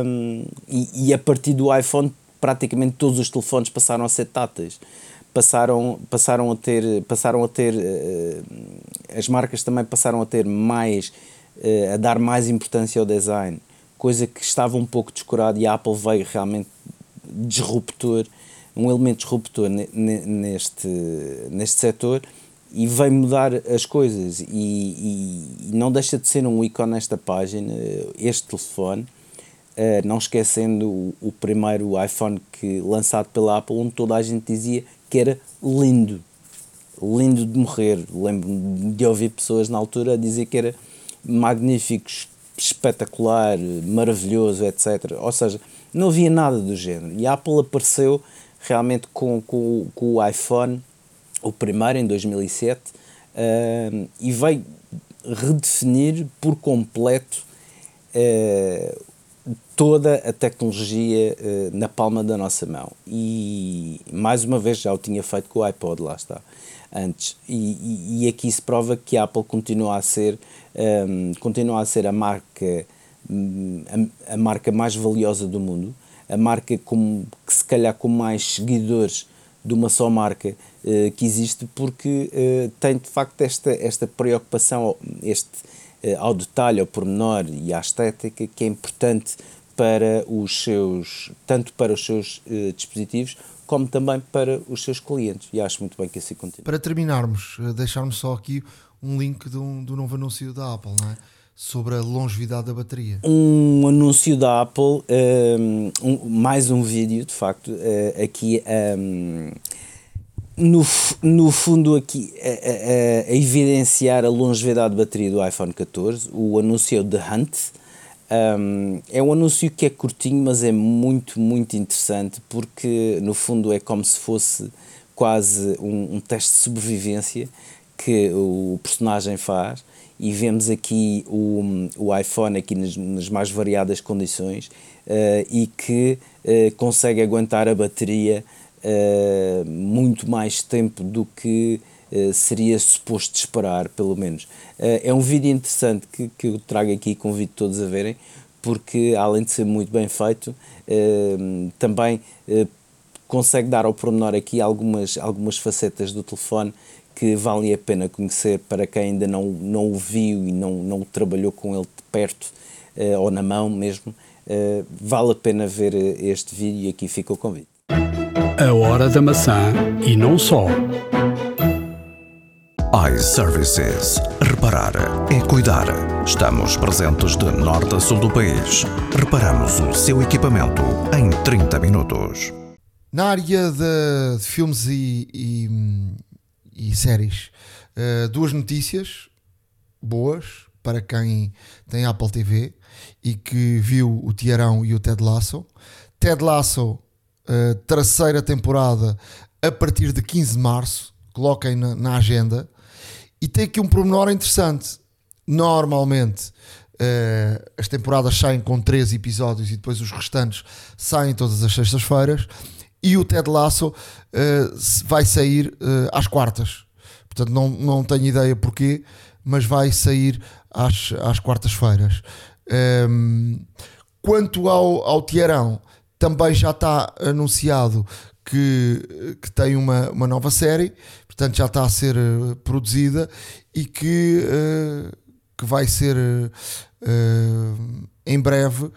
hum, e, e a partir do iPhone praticamente todos os telefones passaram a ser táteis passaram passaram a ter passaram a ter eh, as marcas também passaram a ter mais eh, a dar mais importância ao design coisa que estava um pouco descurada e a Apple veio realmente disruptor um elemento disruptor ne- ne- neste neste setor e veio mudar as coisas. E, e- e não deixa de ser um ícone nesta página este telefone Uh, não esquecendo o, o primeiro iPhone que lançado pela Apple, onde toda a gente dizia que era lindo, lindo de morrer. Lembro-me de ouvir pessoas na altura dizer que era magnífico, espetacular, maravilhoso, etc. Ou seja, não havia nada do género. E a Apple apareceu realmente com, com, com o iPhone, o primeiro em 2007, uh, e veio redefinir por completo uh, toda a tecnologia uh, na palma da nossa mão. E mais uma vez já o tinha feito com o iPod, lá está, antes. E, e, e aqui se prova que a Apple continua a ser, um, continua a, ser a marca a, a, marca mais valiosa do mundo, a marca com, que se calhar com mais seguidores de uma só marca uh, que existe, porque uh, tem de facto esta, esta preocupação, este ao detalhe, ao pormenor e à estética que é importante para os seus, tanto para os seus uh, dispositivos como também para os seus clientes e acho muito bem que assim continue. Para terminarmos, deixar-me só aqui um link do, do novo anúncio da Apple, não é? Sobre a longevidade da bateria. Um anúncio da Apple, um, um, mais um vídeo, de facto, uh, aqui um, no, no fundo aqui a, a, a, evidenciar a longevidade de bateria do iPhone 14, o anúncio é The Hunt. Um, é um anúncio que é curtinho, mas é muito, muito interessante porque no fundo é como se fosse quase um, um teste de sobrevivência que o personagem faz e vemos aqui o, o iPhone aqui nas, nas mais variadas condições uh, e que uh, consegue aguentar a bateria Uh, muito mais tempo do que uh, seria suposto esperar, pelo menos. Uh, é um vídeo interessante que, que eu trago aqui e convido todos a verem, porque além de ser muito bem feito, também consegue dar ao pormenor aqui algumas, algumas facetas do telefone que valem a pena conhecer para quem ainda não, não o viu e não, não trabalhou com ele de perto ou na mão mesmo. vale a pena ver este vídeo e aqui fica o convite. A hora da maçã e não só. iServices. Reparar é cuidar. Estamos presentes de norte a sul do país. Reparamos o seu equipamento em 30 minutos. Na área de, de filmes e, e, e séries, uh, duas notícias boas para quem tem Apple TV e que viu o Tiarão e o Ted Lasso. Ted Lasso Uh, terceira temporada a partir de 15 de março. Coloquem na, na, agenda. E tem aqui um pormenor interessante. Normalmente uh, as temporadas saem com 13 episódios e depois os restantes saem todas as sextas-feiras. E o Ted Lasso uh, vai sair às quartas. Portanto, não, não tenho ideia porquê, mas vai sair às, às quartas-feiras. Um, quanto ao, ao Tiarão também já está anunciado que, que tem uma, uma nova série, portanto já está a ser uh, produzida e que, uh, que vai ser em breve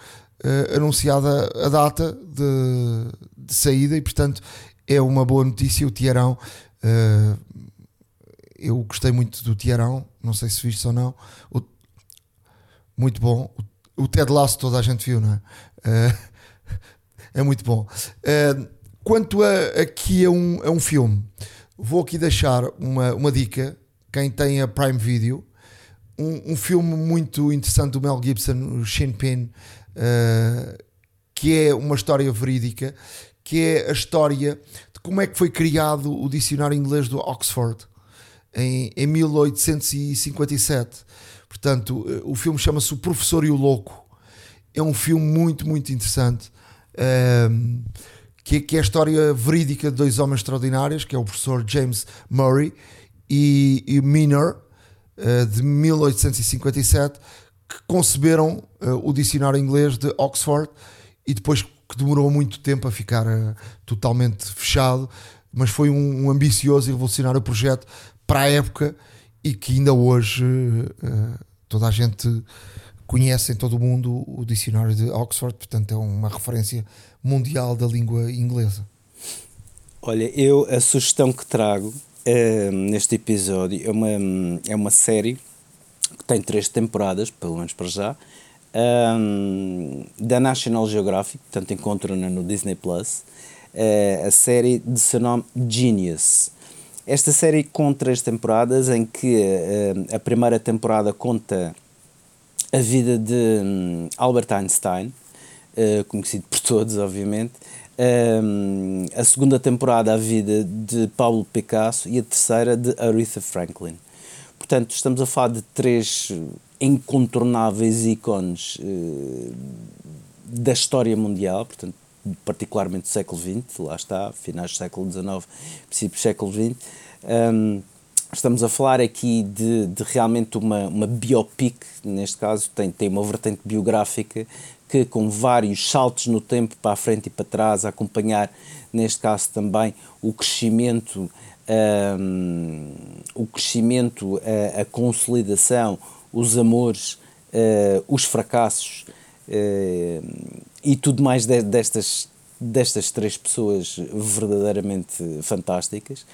anunciada a data de, de, saída e, portanto, é uma boa notícia. O Tiarão, eu gostei muito do Tiarão, não sei se viste ou não. O, muito bom. O, o Ted Lasso toda a gente viu, não é? É muito bom. quanto a, aqui a um, a um filme, vou aqui deixar uma, uma dica. Quem tem a Prime Video, um, um filme muito interessante do Mel Gibson, o Shin Pin, uh, que é uma história verídica, que é a história de como é que foi criado o dicionário inglês do Oxford em, em 1857. Portanto, eh, o filme chama-se O Professor e o Louco. É um filme muito, muito interessante. Um, que, que é a história verídica de dois homens extraordinários, que é o professor James Murray e, e Miner, uh, de 1857, que conceberam uh, o dicionário inglês de Oxford e depois que demorou muito tempo a ficar uh, totalmente fechado, mas foi um, um, ambicioso e revolucionário projeto para a época e que ainda hoje toda a gente conhece em todo o mundo o dicionário de Oxford, portanto é uma referência mundial da língua inglesa. Olha, eu a sugestão que trago uh, neste episódio é uma, é uma série que tem três temporadas, pelo menos para já, um, da National Geographic, portanto encontram-na no Disney Plus, uh, a série de seu nome Genius. Esta série com três temporadas, em que uh, a primeira temporada conta a vida de um, Albert Einstein, uh, conhecido por todos, obviamente. Um, a segunda temporada, a vida de Pablo Picasso e a terceira de Aretha Franklin. Portanto, estamos a falar de três incontornáveis ícones uh, da história mundial, portanto, particularmente do século XX, lá está, finais do século XIX, princípios do século XX. Estamos a falar aqui de, de realmente uma, uma biopic, neste caso, tem, tem uma vertente biográfica que, com vários saltos no tempo para a frente e para trás, a acompanhar, neste caso também, o crescimento, um, o crescimento, a, a, consolidação, os amores, uh, os fracassos uh, e tudo mais de, destas, destas três pessoas verdadeiramente fantásticas,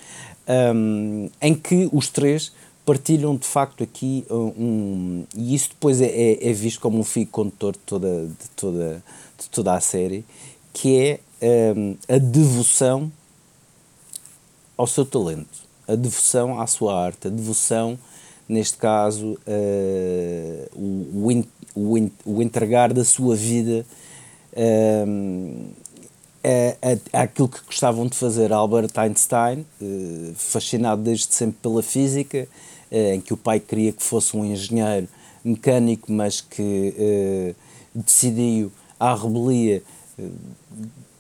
um, em que os três partilham de facto aqui um, e isso depois é, é, é, visto como um fio condutor de toda, de, toda, de toda a série, que é um, a devoção ao seu talento, a devoção à sua arte, a devoção, neste caso, uh, o, o, o, entregar da sua vida um, é, é, é, aquilo que gostavam de fazer Albert Einstein, uh, fascinado desde sempre pela física, uh, em que o pai queria que fosse um engenheiro mecânico, mas que uh, decidiu, à rebelia,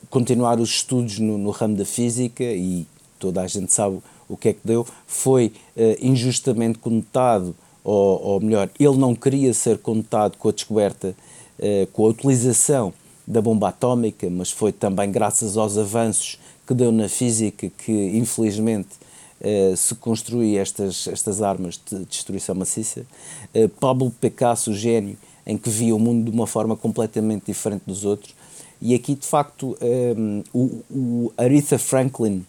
continuar os estudos no, no, ramo da física e toda a gente sabe o que é que deu. Foi injustamente conotado, ou, ou melhor, ele não queria ser conotado com a descoberta, com a utilização da bomba atómica, mas foi também graças aos avanços que deu na física que, infelizmente, eh, se construí estas, estas armas de destruição maciça. Eh, Pablo Picasso, gênio, em que via o mundo de uma forma completamente diferente dos outros. E aqui, de facto, eh, o, o Aretha Franklin,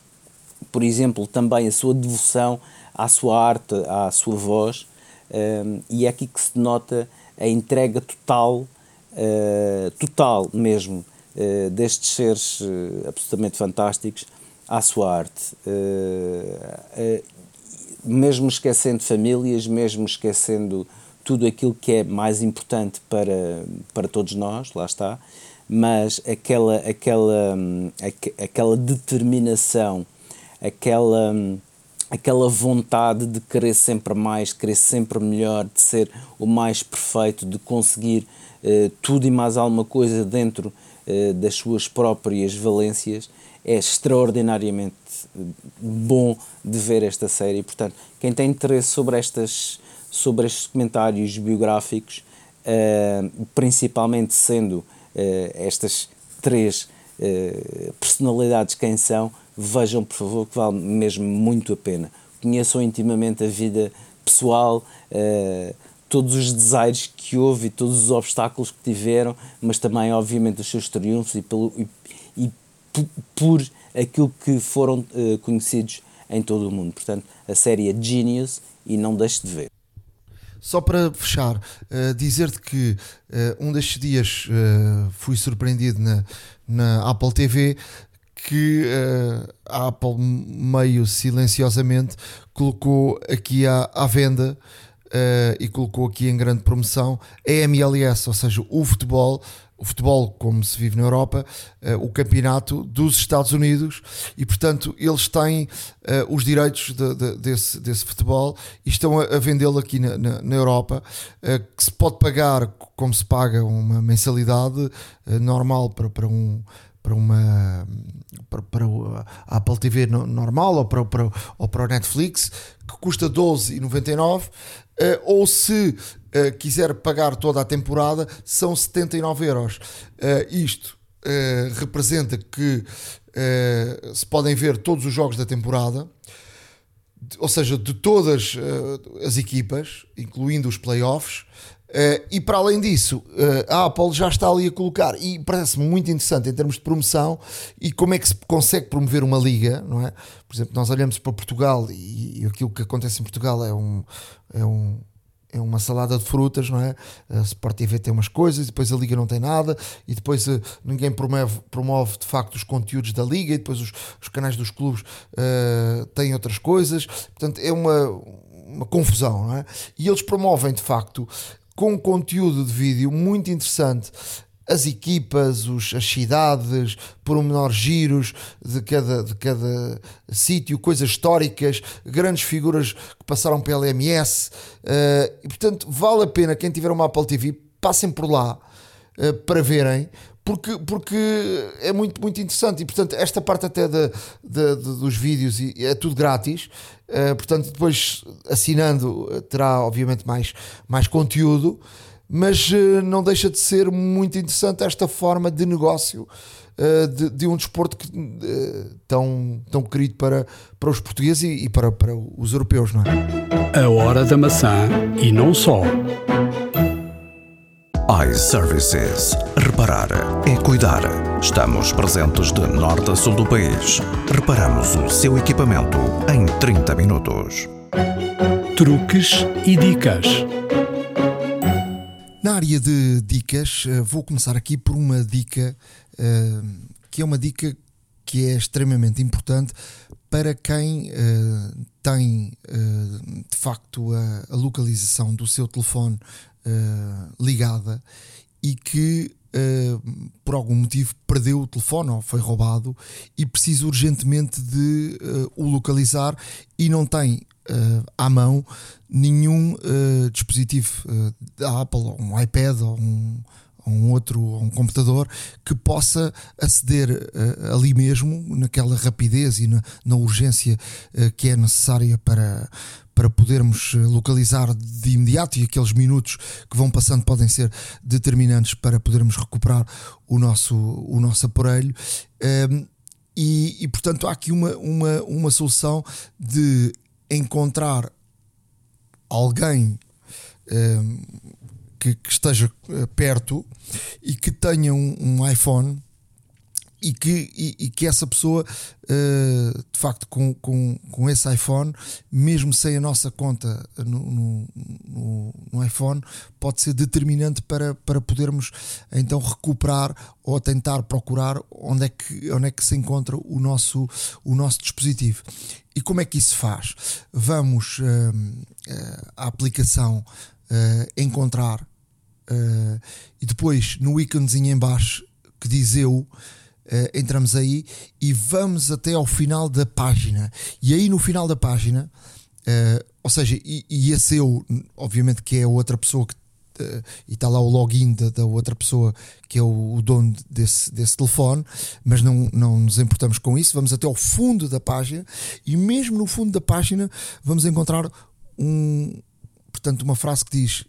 por exemplo, também a sua devoção à sua arte, à sua voz, e é aqui que se nota a entrega total uh, total mesmo uh, destes seres uh, absolutamente fantásticos à sua arte. mesmo esquecendo famílias, mesmo esquecendo tudo aquilo que é mais importante para, para todos nós, lá está, mas aquela, aquela, aquela determinação, aquela, aquela vontade de querer sempre mais, querer sempre melhor, de ser o mais perfeito, de conseguir eh, tudo e mais alguma coisa dentro uh, das suas próprias valências, é extraordinariamente eh, bom de ver esta série. Portanto, quem tem interesse sobre, estas, sobre estes comentários biográficos, principalmente sendo estas três personalidades quem são, vejam por favor que vale mesmo muito a pena. Conheçam intimamente a vida pessoal, todos os desaires que houve e todos os obstáculos que tiveram, mas também, obviamente, os seus triunfos e, pelo, e, e por aquilo que foram uh, conhecidos em todo o mundo. Portanto, a série é Genius e não deixe de ver. Só para fechar, uh, dizer-te que uh, um destes dias fui surpreendido na, na Apple TV que a Apple meio silenciosamente colocou aqui à, à venda uh, e colocou aqui em grande promoção a MLS, ou seja, o futebol, o futebol como se vive na Europa, uh, o campeonato dos Estados Unidos e portanto eles têm uh, os direitos de, de, desse, desse futebol e estão a, a vendê-lo aqui na, na, na Europa que se pode pagar como se paga uma mensalidade normal para, para um para uma para, para a Apple TV normal ou para, para, ou para o Netflix que custa 12,99 Uh, ou se uh, quiser pagar toda a temporada, são 79 euros. Uh, isto representa que se podem ver todos os jogos da temporada, ou seja, de todas as equipas, incluindo os playoffs. Uh, e para além disso, uh, a Apple já está ali a colocar, e parece-me muito interessante em termos de promoção e como é que se consegue promover uma liga, não é? Por exemplo, nós olhamos para Portugal e, e aquilo que acontece em Portugal é um, é um é uma salada de frutas, não é? A Sport TV tem umas coisas, depois a Liga não tem nada, e depois uh, ninguém promove, promove de facto os conteúdos da Liga, e depois os, os canais dos clubes têm outras coisas, portanto é uma, uma confusão, não é? E eles promovem de facto com conteúdo de vídeo muito interessante as equipas, os, as cidades, pormenores giros de cada, de cada sítio, coisas históricas, grandes figuras que passaram pela MS. Uh, e portanto, vale a pena quem tiver uma Apple TV, passem por lá uh, para verem. Porque, porque é muito, muito interessante e portanto esta parte até de, de, de dos vídeos é tudo grátis uh, portanto depois assinando terá obviamente mais, mais conteúdo mas uh, não deixa de ser muito interessante esta forma de negócio uh, de, de, um desporto que, tão, tão querido para, para os portugueses e, e, para, para os europeus. Não é? A hora da maçã e não só. iServices. Reparar é cuidar. Estamos presentes de norte a sul do país. Reparamos o seu equipamento em 30 minutos. Truques e dicas. Na área de dicas, eh, vou começar aqui por uma dica eh, que é uma dica que é extremamente importante para quem eh, tem de facto a, localização do seu telefone ligada e que por algum motivo perdeu o telefone ou foi roubado e precisa urgentemente de o localizar e não tem uh, à mão nenhum uh, dispositivo uh, da Apple, ou um iPad ou um, ou um outro, ou um computador que possa aceder uh, ali mesmo, naquela rapidez e na, na urgência que é necessária para, para podermos localizar de imediato e aqueles minutos que vão passando podem ser determinantes para podermos recuperar o nosso, o nosso aparelho. Ehm, e, e, portanto há aqui uma, uma, uma solução de encontrar alguém um, ehm, que, que, esteja eh, perto e que tenha um, um iPhone e que, e, e que essa pessoa, uh, de facto, com, com, com esse iPhone, mesmo sem a nossa conta no, no, no, iPhone, pode ser determinante para, para podermos então recuperar ou tentar procurar onde é que, onde é que se encontra o nosso, o nosso dispositivo. E como é que isso faz? Vamos uh, uh, à aplicação encontrar e depois no íconezinho em baixo que diz eu Uh, entramos aí e vamos até ao final da página. E aí no final da página, uh, ou seja, e, e, esse eu, obviamente que é a outra pessoa que uh, e está lá o login da, da, outra pessoa que é o, o, dono desse, desse telefone, mas não, não nos importamos com isso. Vamos até ao fundo da página e mesmo no fundo da página vamos encontrar um, portanto, uma frase que diz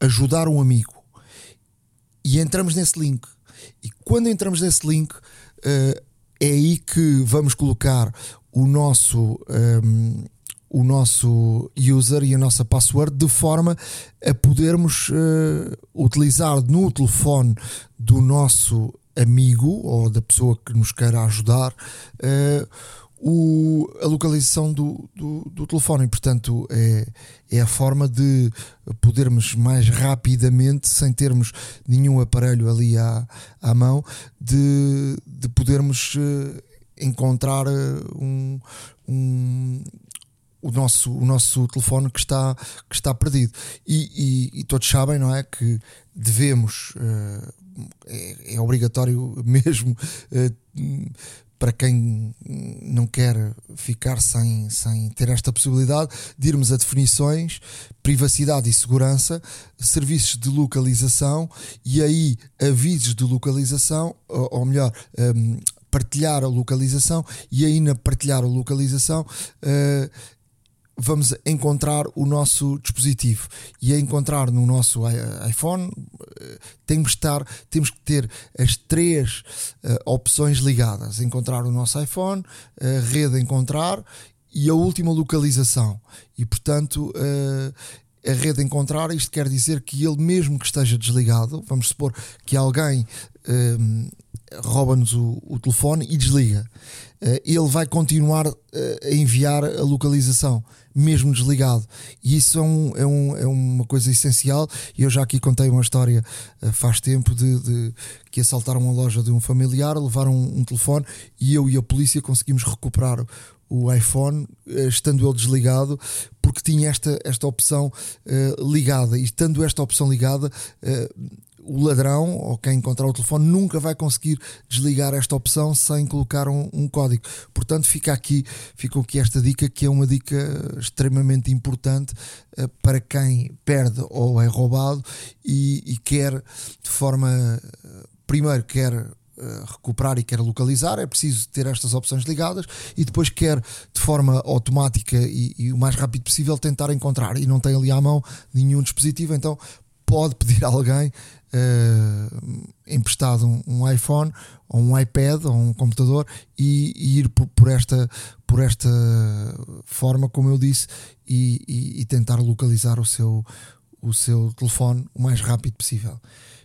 ajudar um amigo. E entramos nesse link e quando entramos nesse link, uh, é aí que vamos colocar o nosso, um, ehm, o nosso user e a nossa password de forma a podermos uh, utilizar no telefone do nosso amigo ou da pessoa que nos queira ajudar uh, o, a localização do, do, do, telefone. Portanto, é, é a forma de podermos mais rapidamente, sem termos nenhum aparelho ali à, à mão, de, de podermos uh, encontrar um, um o nosso, o nosso telefone que está, que está perdido. E, e, e todos sabem, não é? Que devemos, uh, é, é, obrigatório mesmo, para quem não quer ficar sem, sem ter esta possibilidade, de irmos a definições, privacidade e segurança, serviços de localização e aí avisos de localização, ou, ou melhor, um, partilhar a localização e aí na partilhar a localização uh, vamos encontrar o nosso dispositivo. E a encontrar no nosso iPhone eh, temos, estar, temos que ter as três uh, opções ligadas. Encontrar o nosso iPhone a rede encontrar e a última localização. E portanto uh, a rede encontrar isto quer dizer que ele mesmo que esteja desligado vamos supor que alguém uh, rouba-nos o, o telefone e desliga. Ele vai continuar a enviar a localização mesmo desligado. E isso é, um, é, um, é uma coisa essencial. E eu já aqui contei uma história uh, faz tempo de, de, que assaltaram a loja de um familiar, levaram um, um telefone e eu e a polícia conseguimos recuperar o iPhone uh, estando ele desligado porque tinha esta, esta opção uh, ligada e estando esta opção ligada o ladrão ou quem encontrar o telefone nunca vai conseguir desligar esta opção sem colocar um, um, código. Portanto, fica aqui, ficou aqui esta dica que é uma dica extremamente importante uh, para quem perde ou é roubado e, e quer de forma uh, primeiro quer uh, recuperar e quer localizar, é preciso ter estas opções ligadas e depois quer de forma automática e, e, o mais rápido possível tentar encontrar e não tem ali à mão nenhum dispositivo, então pode pedir a alguém uh, emprestado um, um, iPhone ou um iPad ou um computador e, e ir por, por, esta, por esta forma, como eu disse, e, e, e, tentar localizar o seu, o seu telefone o mais rápido possível.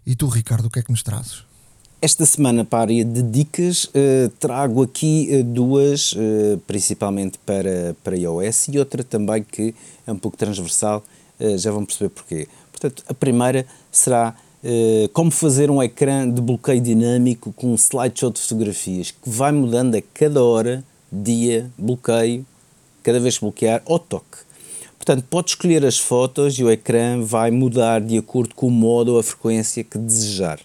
E tu, Ricardo, o que é que nos trazes? Esta semana, para a área de dicas, uh, trago aqui uh, duas, uh, principalmente para, para iOS, e outra também que é um pouco transversal, já vão perceber porquê. Portanto, a primeira será como fazer um ecrã de bloqueio dinâmico com um slideshow de fotografias que vai mudando a cada hora, dia, bloqueio, cada vez que bloquear, ou toque. Portanto, pode escolher as fotos e o ecrã vai mudar de acordo com o modo ou a frequência que desejar.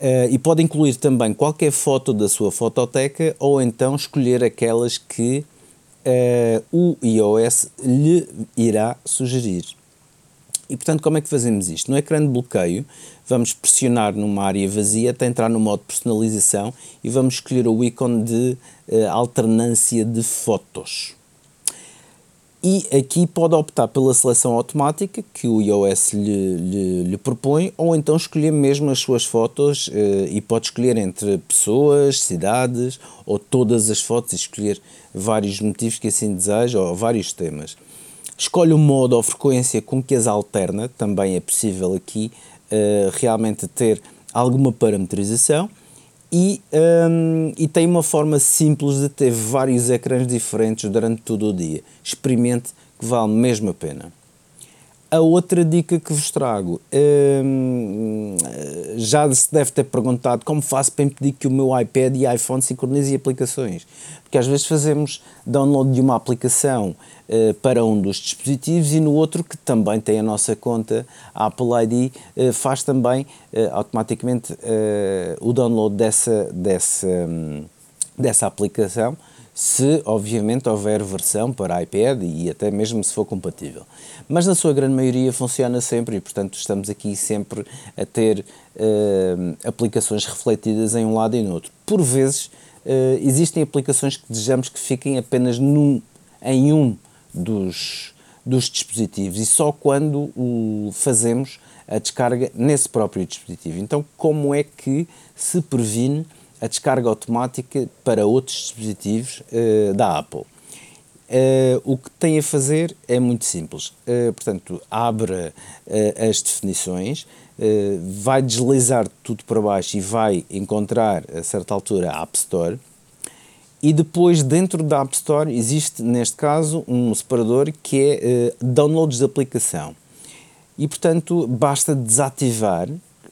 Uh, e pode incluir também qualquer foto da sua fototeca ou então escolher aquelas que uh, o iOS lhe irá sugerir. E portanto, como é que fazemos isto? No ecrã de bloqueio, vamos pressionar numa área vazia até entrar no modo personalização e vamos escolher o ícone de uh, alternância de fotos. E aqui pode optar pela seleção automática que o iOS lhe, lhe, lhe propõe, ou então escolher mesmo as suas fotos uh, e pode escolher entre pessoas, cidades ou todas as fotos e escolher vários motivos que assim deseja ou vários temas. Escolhe o modo ou frequência com que as alterna, também é possível aqui uh, realmente ter alguma parametrização e, um, e tem uma forma simples de ter vários ecrãs diferentes durante todo o dia. Experimente que vale mesmo a pena. A outra dica que vos trago, hum, já se deve ter perguntado como faço para impedir que o meu iPad e iPhone sincronizem aplicações. Porque às vezes fazemos download de uma aplicação uh, para um dos dispositivos e no outro, que também tem a nossa conta, a Apple ID, uh, faz também uh, automaticamente o download dessa, dessa, um, dessa aplicação se obviamente houver versão para iPad e até mesmo se for compatível. Mas na sua grande maioria funciona sempre e, portanto, estamos aqui sempre a ter uh, aplicações refletidas em um lado e no outro. Por vezes, uh, existem aplicações que desejamos que fiquem apenas num, em um dos, dos dispositivos e só quando o fazemos a descarga nesse próprio dispositivo. Então, como é que se previne a descarga automática para outros dispositivos uh, da Apple. Uh, o que tem a fazer é muito simples. Uh, portanto, abre uh, as definições, vai deslizar tudo para baixo e vai encontrar a certa altura a App Store. E depois, dentro da App Store, existe neste caso um separador que é downloads de aplicação. E portanto, basta desativar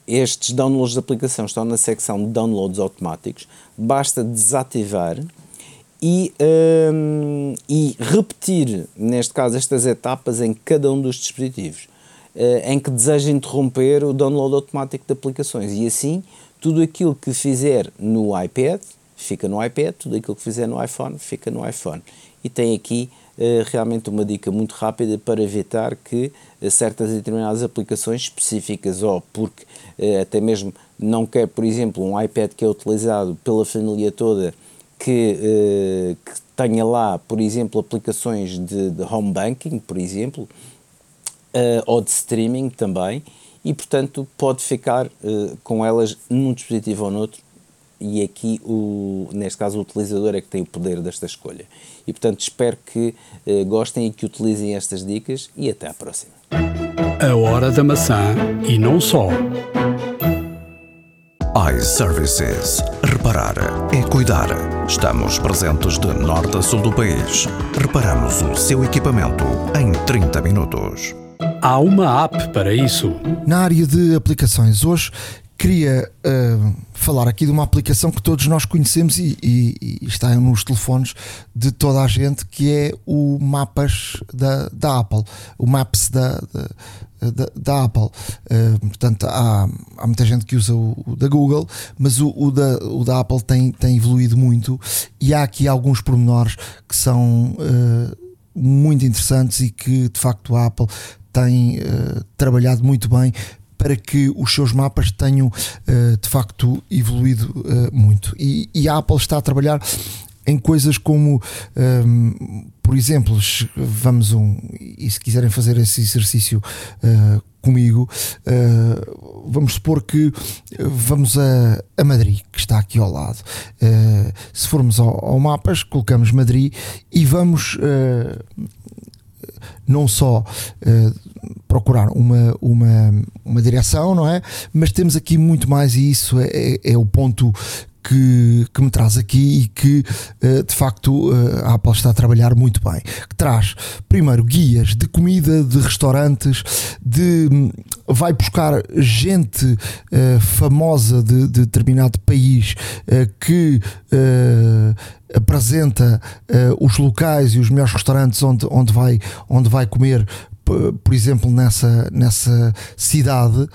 estes downloads de aplicação, estão na secção downloads automáticos, basta desativar e, um, e repetir, neste caso, estas etapas em cada um dos dispositivos uh, em que deseja interromper o download automático de aplicações. E assim, tudo aquilo que fizer no iPad fica no iPad, tudo aquilo que fizer no iPhone fica no iPhone. E tem aqui uh, realmente uma dica muito rápida para evitar que uh, certas e determinadas aplicações específicas, ou porque até mesmo não quer, por exemplo, um iPad que é utilizado pela família toda que, uh, que tenha lá, por exemplo, aplicações de, de home banking, por exemplo, uh, ou de streaming também, e portanto pode ficar uh, com elas num dispositivo ou noutro, e aqui, o, neste caso, o utilizador é que tem o poder desta escolha. E portanto espero que gostem e que utilizem estas dicas, e até à próxima. A Hora da Maçã e não só iServices. Reparar é cuidar. Estamos presentes de norte a sul do país. Reparamos o seu equipamento em 30 minutos. Há uma app para isso. Na área de aplicações, hoje queria uh, falar aqui de uma aplicação que todos nós conhecemos e, e, e, está nos telefones de toda a gente, que é o Mapas da, da Apple, o Maps da, da da, da Apple. Uh, portanto, há, há muita gente que usa o, o da Google, mas o, o, da, o da Apple tem, tem evoluído muito e há aqui alguns pormenores que são uh, muito interessantes e que de facto a Apple tem uh, trabalhado muito bem para que os seus mapas tenham de facto evoluído muito. E, a Apple está a trabalhar em coisas como, por exemplo, vamos um, e se quiserem fazer esse exercício uh, comigo, uh, vamos supor que vamos a, a, Madrid, que está aqui ao lado. Uh, se formos ao, ao, mapas, colocamos Madrid e vamos não só procurar uma, uma, uma direção, não é? Mas temos aqui muito mais, e isso é, é, é o ponto que, que me traz aqui e que uh, de facto uh, a Apple está a trabalhar muito bem. Que traz, primeiro, guias de comida, de restaurantes, de vai buscar gente uh, famosa de, de, determinado país que apresenta os locais e os melhores restaurantes onde, onde, vai, onde vai comer por exemplo, nessa, nessa cidade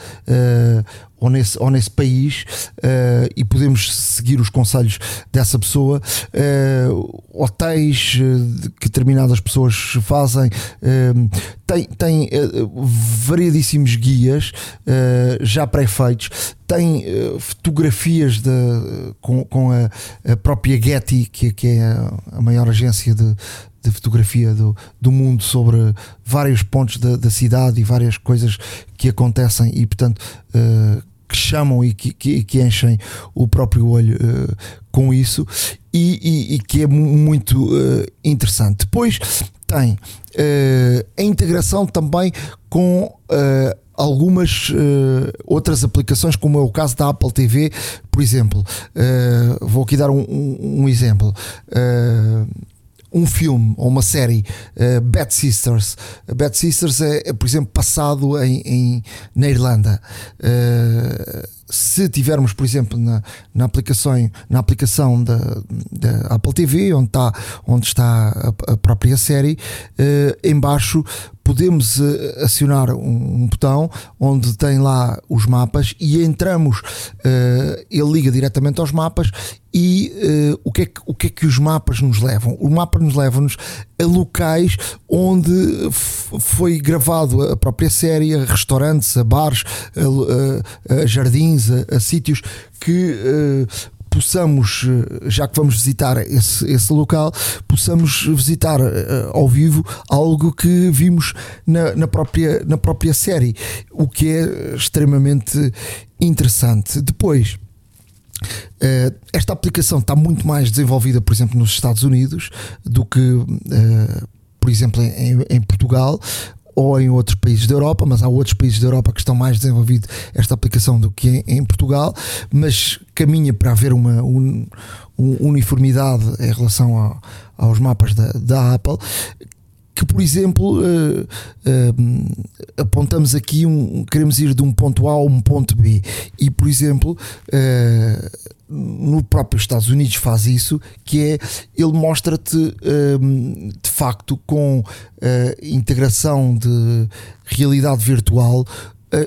ou, nesse, ou nesse país uh, e podemos seguir os conselhos dessa pessoa. Uh, hotéis que determinadas pessoas fazem, tem, tem variadíssimos guias já pré-feitos, tem fotografias de, com, com a, a própria Getty, que, que é a maior agência de, de fotografia do, do mundo sobre vários pontos da, da cidade e várias coisas que acontecem e, portanto, uh, que chamam e que, que, que, enchem o próprio olho uh, com isso e, e, e, que é muito uh, interessante. Depois tem a integração também com algumas uh, outras aplicações, como é o caso da Apple TV, por exemplo. Uh, vou aqui dar um, um, um exemplo. Uh, um filme ou uma série, uh, Bad Sisters. Bad Sisters é, é, por exemplo, passado em, em na Irlanda. Uh, se tivermos, por exemplo, na, na aplicação, na aplicação da, da Apple TV, onde está, onde está a, a própria série, uh, embaixo podemos uh, acionar um, um, botão onde tem lá os mapas e entramos, uh, ele liga diretamente aos mapas e uh, o, que é que, o que é que os mapas nos levam? O mapa nos leva-nos a locais onde foi gravado a própria série, a restaurantes, a bares, a, a, a jardins a, a sítios que possamos, eh, já que vamos visitar esse, esse local, possamos visitar uh, ao vivo algo que vimos na, na, própria, na própria série, o que é extremamente interessante. Depois Uh, esta aplicação está muito mais desenvolvida, por exemplo, nos Estados Unidos do que, uh, por exemplo, em, em, Portugal ou em outros países da Europa, mas há outros países da Europa que estão mais desenvolvidos esta aplicação do que em, em Portugal, mas caminha para haver uma un, un, uniformidade em relação a, aos mapas da, da Apple que, por exemplo, uh, uh, apontamos aqui um, queremos ir de um ponto A a um ponto B. E, por exemplo, uh, no próprio Estados Unidos faz isso, que é ele mostra-te de facto com integração de realidade virtual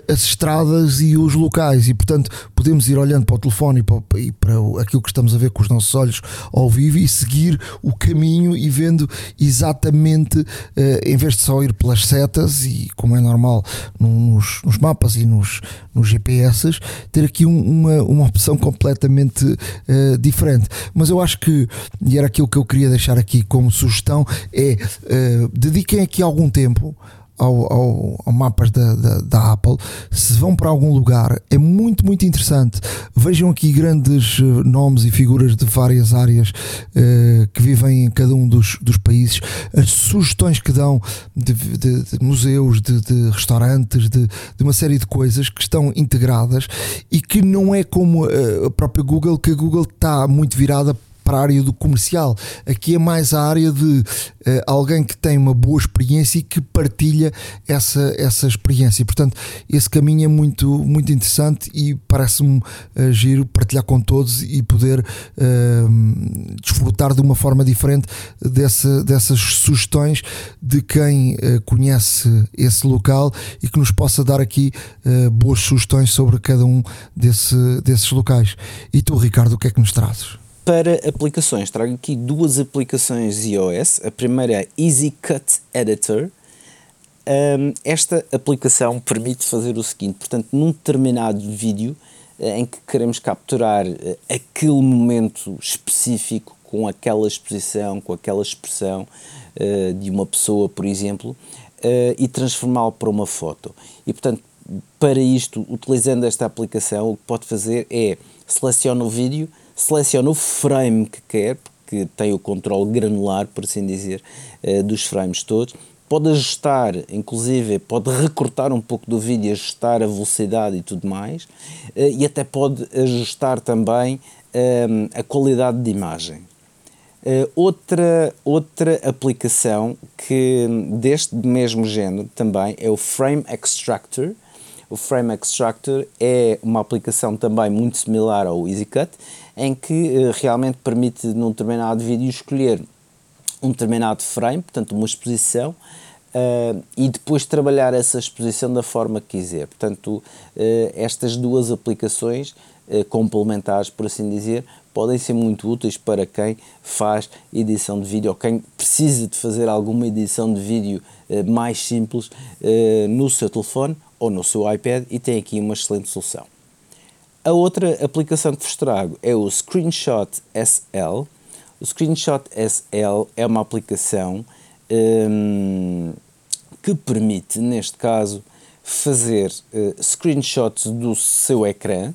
as estradas e os locais. E portanto podemos ir olhando para o telefone e para, e para, aquilo que estamos a ver com os nossos olhos ao vivo e seguir o caminho e vendo exatamente uh, em vez de só ir pelas setas e como é normal nos, nos mapas e nos, nos GPS ter aqui um, uma, uma opção completamente uh, diferente. Mas eu acho que e era aquilo que eu queria deixar aqui como sugestão é uh, dediquem aqui algum tempo ao, ao, ao mapas da, da, da, Apple, se vão para algum lugar, é muito, muito interessante. Vejam aqui grandes eh, nomes e figuras de várias áreas uh, que vivem em cada um dos, dos países, as sugestões que dão de, de, de museus, de, de restaurantes, de, uma série de coisas que estão integradas e que não é como a própria Google, que a Google está muito virada para a área do comercial. Aqui é mais a área de uh, alguém que tem uma boa experiência e que partilha essa, essa experiência. portanto, esse caminho é muito, muito interessante e parece-me uh, giro partilhar com todos e poder uh, desfrutar de uma forma diferente dessa, dessas sugestões de quem conhece esse local e que nos possa dar aqui boas sugestões sobre cada um desse, desses locais. E tu, Ricardo, o que é que nos trazes? Para aplicações, trago aqui duas aplicações iOS. A primeira é Easy Cut Editor. Um, esta aplicação permite fazer o seguinte: portanto, num determinado vídeo uh, em que queremos capturar uh, aquele momento específico com aquela exposição, com aquela expressão uh, de uma pessoa, por exemplo, e transformá-lo para uma foto. E, portanto, para isto, utilizando esta aplicação, o que pode fazer é seleciona o vídeo seleciona o frame que quer, porque tem o controle granular, por assim dizer, eh, dos frames todos. Pode ajustar, inclusive, pode recortar um pouco do vídeo, ajustar a velocidade e tudo mais, eh, e até pode ajustar também ehm, a qualidade de imagem. Uh, outra, outra aplicação que deste mesmo género também é o Frame Extractor. O Frame Extractor é uma aplicação também muito similar ao EasyCut, em que uh, realmente permite num determinado vídeo escolher um determinado frame, portanto uma exposição, uh, e depois trabalhar essa exposição da forma que quiser. Portanto, uh, estas duas aplicações complementares, por assim dizer, podem ser muito úteis para quem faz edição de vídeo ou quem precisa de fazer alguma edição de vídeo mais simples no seu telefone ou no seu iPad e tem aqui uma excelente solução. A outra aplicação que vos trago é o Screenshot SL. O Screenshot SL é uma aplicação um, que permite, neste caso, fazer uh, screenshots do seu ecrã,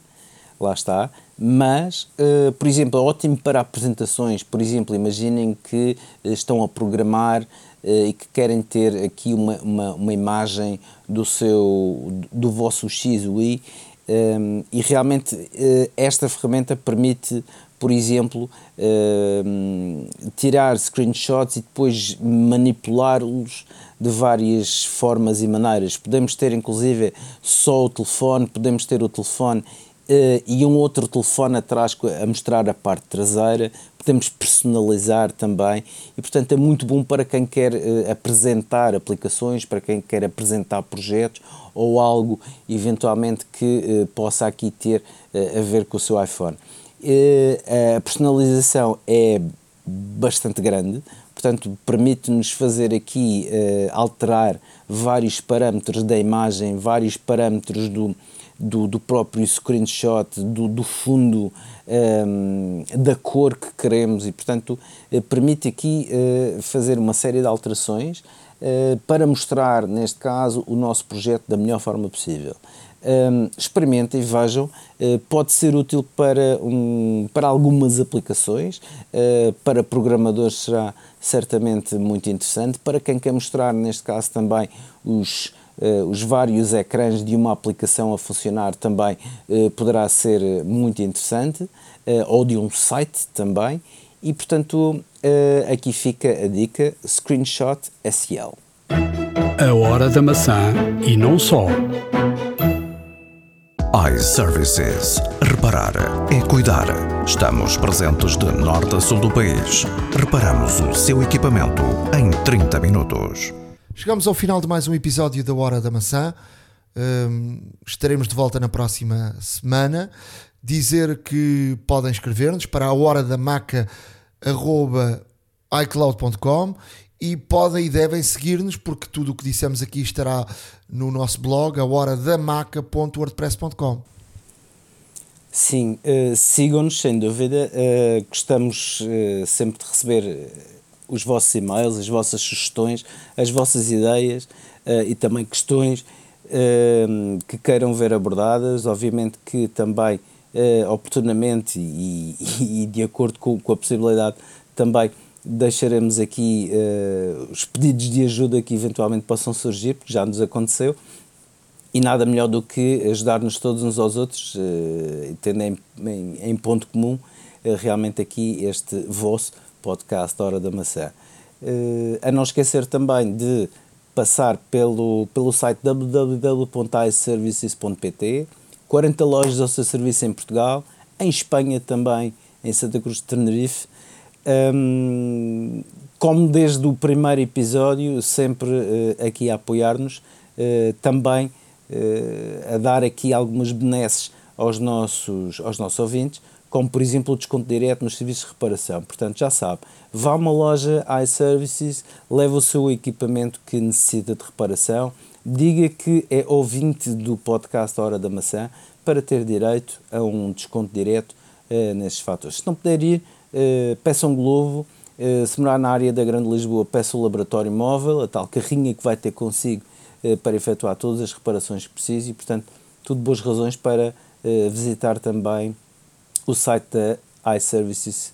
lá está, mas, uh, por exemplo, é ótimo para apresentações. Por exemplo, imaginem que uh, estão a programar e que querem ter aqui uma, uma, uma imagem do seu do vosso X ou Y um, e realmente uh, esta ferramenta permite, por exemplo, uh, tirar screenshots e depois manipulá-los de várias formas e maneiras. Podemos ter inclusive só o telefone, podemos ter o telefone Uh, e um outro telefone atrás a mostrar a parte traseira, podemos personalizar também. E, portanto, é muito bom para quem quer uh, apresentar aplicações, para quem quer apresentar projetos ou algo eventualmente que uh, possa aqui ter a ver com o seu iPhone. a personalização é bastante grande, portanto, permite-nos fazer aqui alterar vários parâmetros da imagem, vários parâmetros do do, do próprio screenshot, do, do fundo, um, ehm, da cor que queremos e, portanto, eh, permite aqui uh, fazer uma série de alterações uh, para mostrar, neste caso, o nosso projeto da melhor forma possível. Um, experimentem, vejam, uh, pode ser útil para, um, para algumas aplicações, uh, para programadores será certamente muito interessante, para quem quer mostrar, neste caso também, os, os vários ecrãs de uma aplicação a funcionar também poderá ser muito interessante, ou de um site também, e portanto aqui fica a dica Screenshot SL. A hora da maçã e não só iServices. Reparar é cuidar. Estamos presentes de norte a sul do país. Reparamos o seu equipamento em 30 minutos. Chegamos ao final de mais um episódio da Hora da Maçã. Um, estaremos de volta na próxima semana. Dizer que podem escrever-nos para a hora da maca icloud.com e podem e devem seguir-nos porque tudo o que dissemos aqui estará no nosso blog, a horadamaca.wordpress.com. Sim, uh, sigam-nos sem dúvida. Uh, gostamos uh, sempre de receber os vossos e-mails, as vossas sugestões, as vossas ideias e também questões que queiram ver abordadas. Obviamente que também oportunamente e, e, de acordo com, com a possibilidade também deixaremos aqui uh, os pedidos de ajuda que eventualmente possam surgir, porque já nos aconteceu, e nada melhor do que ajudar-nos todos uns aos outros, uh, tendo em, em, em, ponto comum uh, realmente aqui este vosso podcast Hora da Maçã. a não esquecer também de passar pelo, pelo site www.iservices.pt 40 lojas ao seu serviço em Portugal, em Espanha também, em Santa Cruz de Tenerife, um, como desde o primeiro episódio, sempre uh, aqui a apoiar-nos, uh, também uh, a dar aqui algumas benesses aos nossos, aos nossos ouvintes, como por exemplo o desconto direto nos serviços de reparação. Portanto, já sabe, vá a uma loja iServices, leve o seu equipamento que necessita de reparação, diga que é ouvinte do podcast Hora da Maçã para ter direito a um desconto direto uh, nesses fatores. Se não puder ir, uh, peça um Globo, uh, se morar na área da Grande Lisboa, peça o laboratório móvel, a tal carrinha que vai ter consigo para efetuar todas as reparações que precise e, portanto, tudo boas razões para visitar também o site da iServices,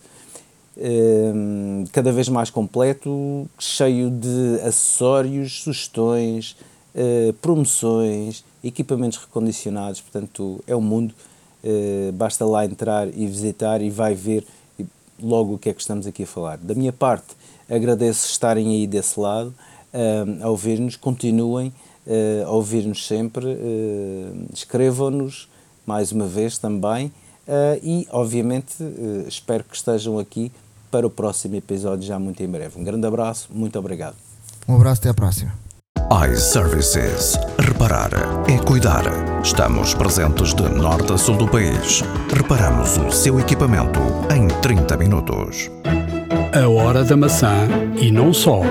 cada vez mais completo, cheio de acessórios, sugestões, promoções, equipamentos recondicionados, portanto, é o um mundo. basta lá entrar e visitar e vai ver logo o que é que estamos aqui a falar. Da minha parte, agradeço estarem aí desse lado, uh, a ouvir-nos, continuem uh, a ouvir-nos sempre, uh, escrevam-nos mais uma vez também e, obviamente, espero que estejam aqui para o próximo episódio já muito em breve. Um grande abraço, muito obrigado. Um abraço, até à próxima iServices. Reparar é cuidar. Estamos presentes de norte a sul do país. Reparamos o seu equipamento em 30 minutos. A hora da maçã e não só.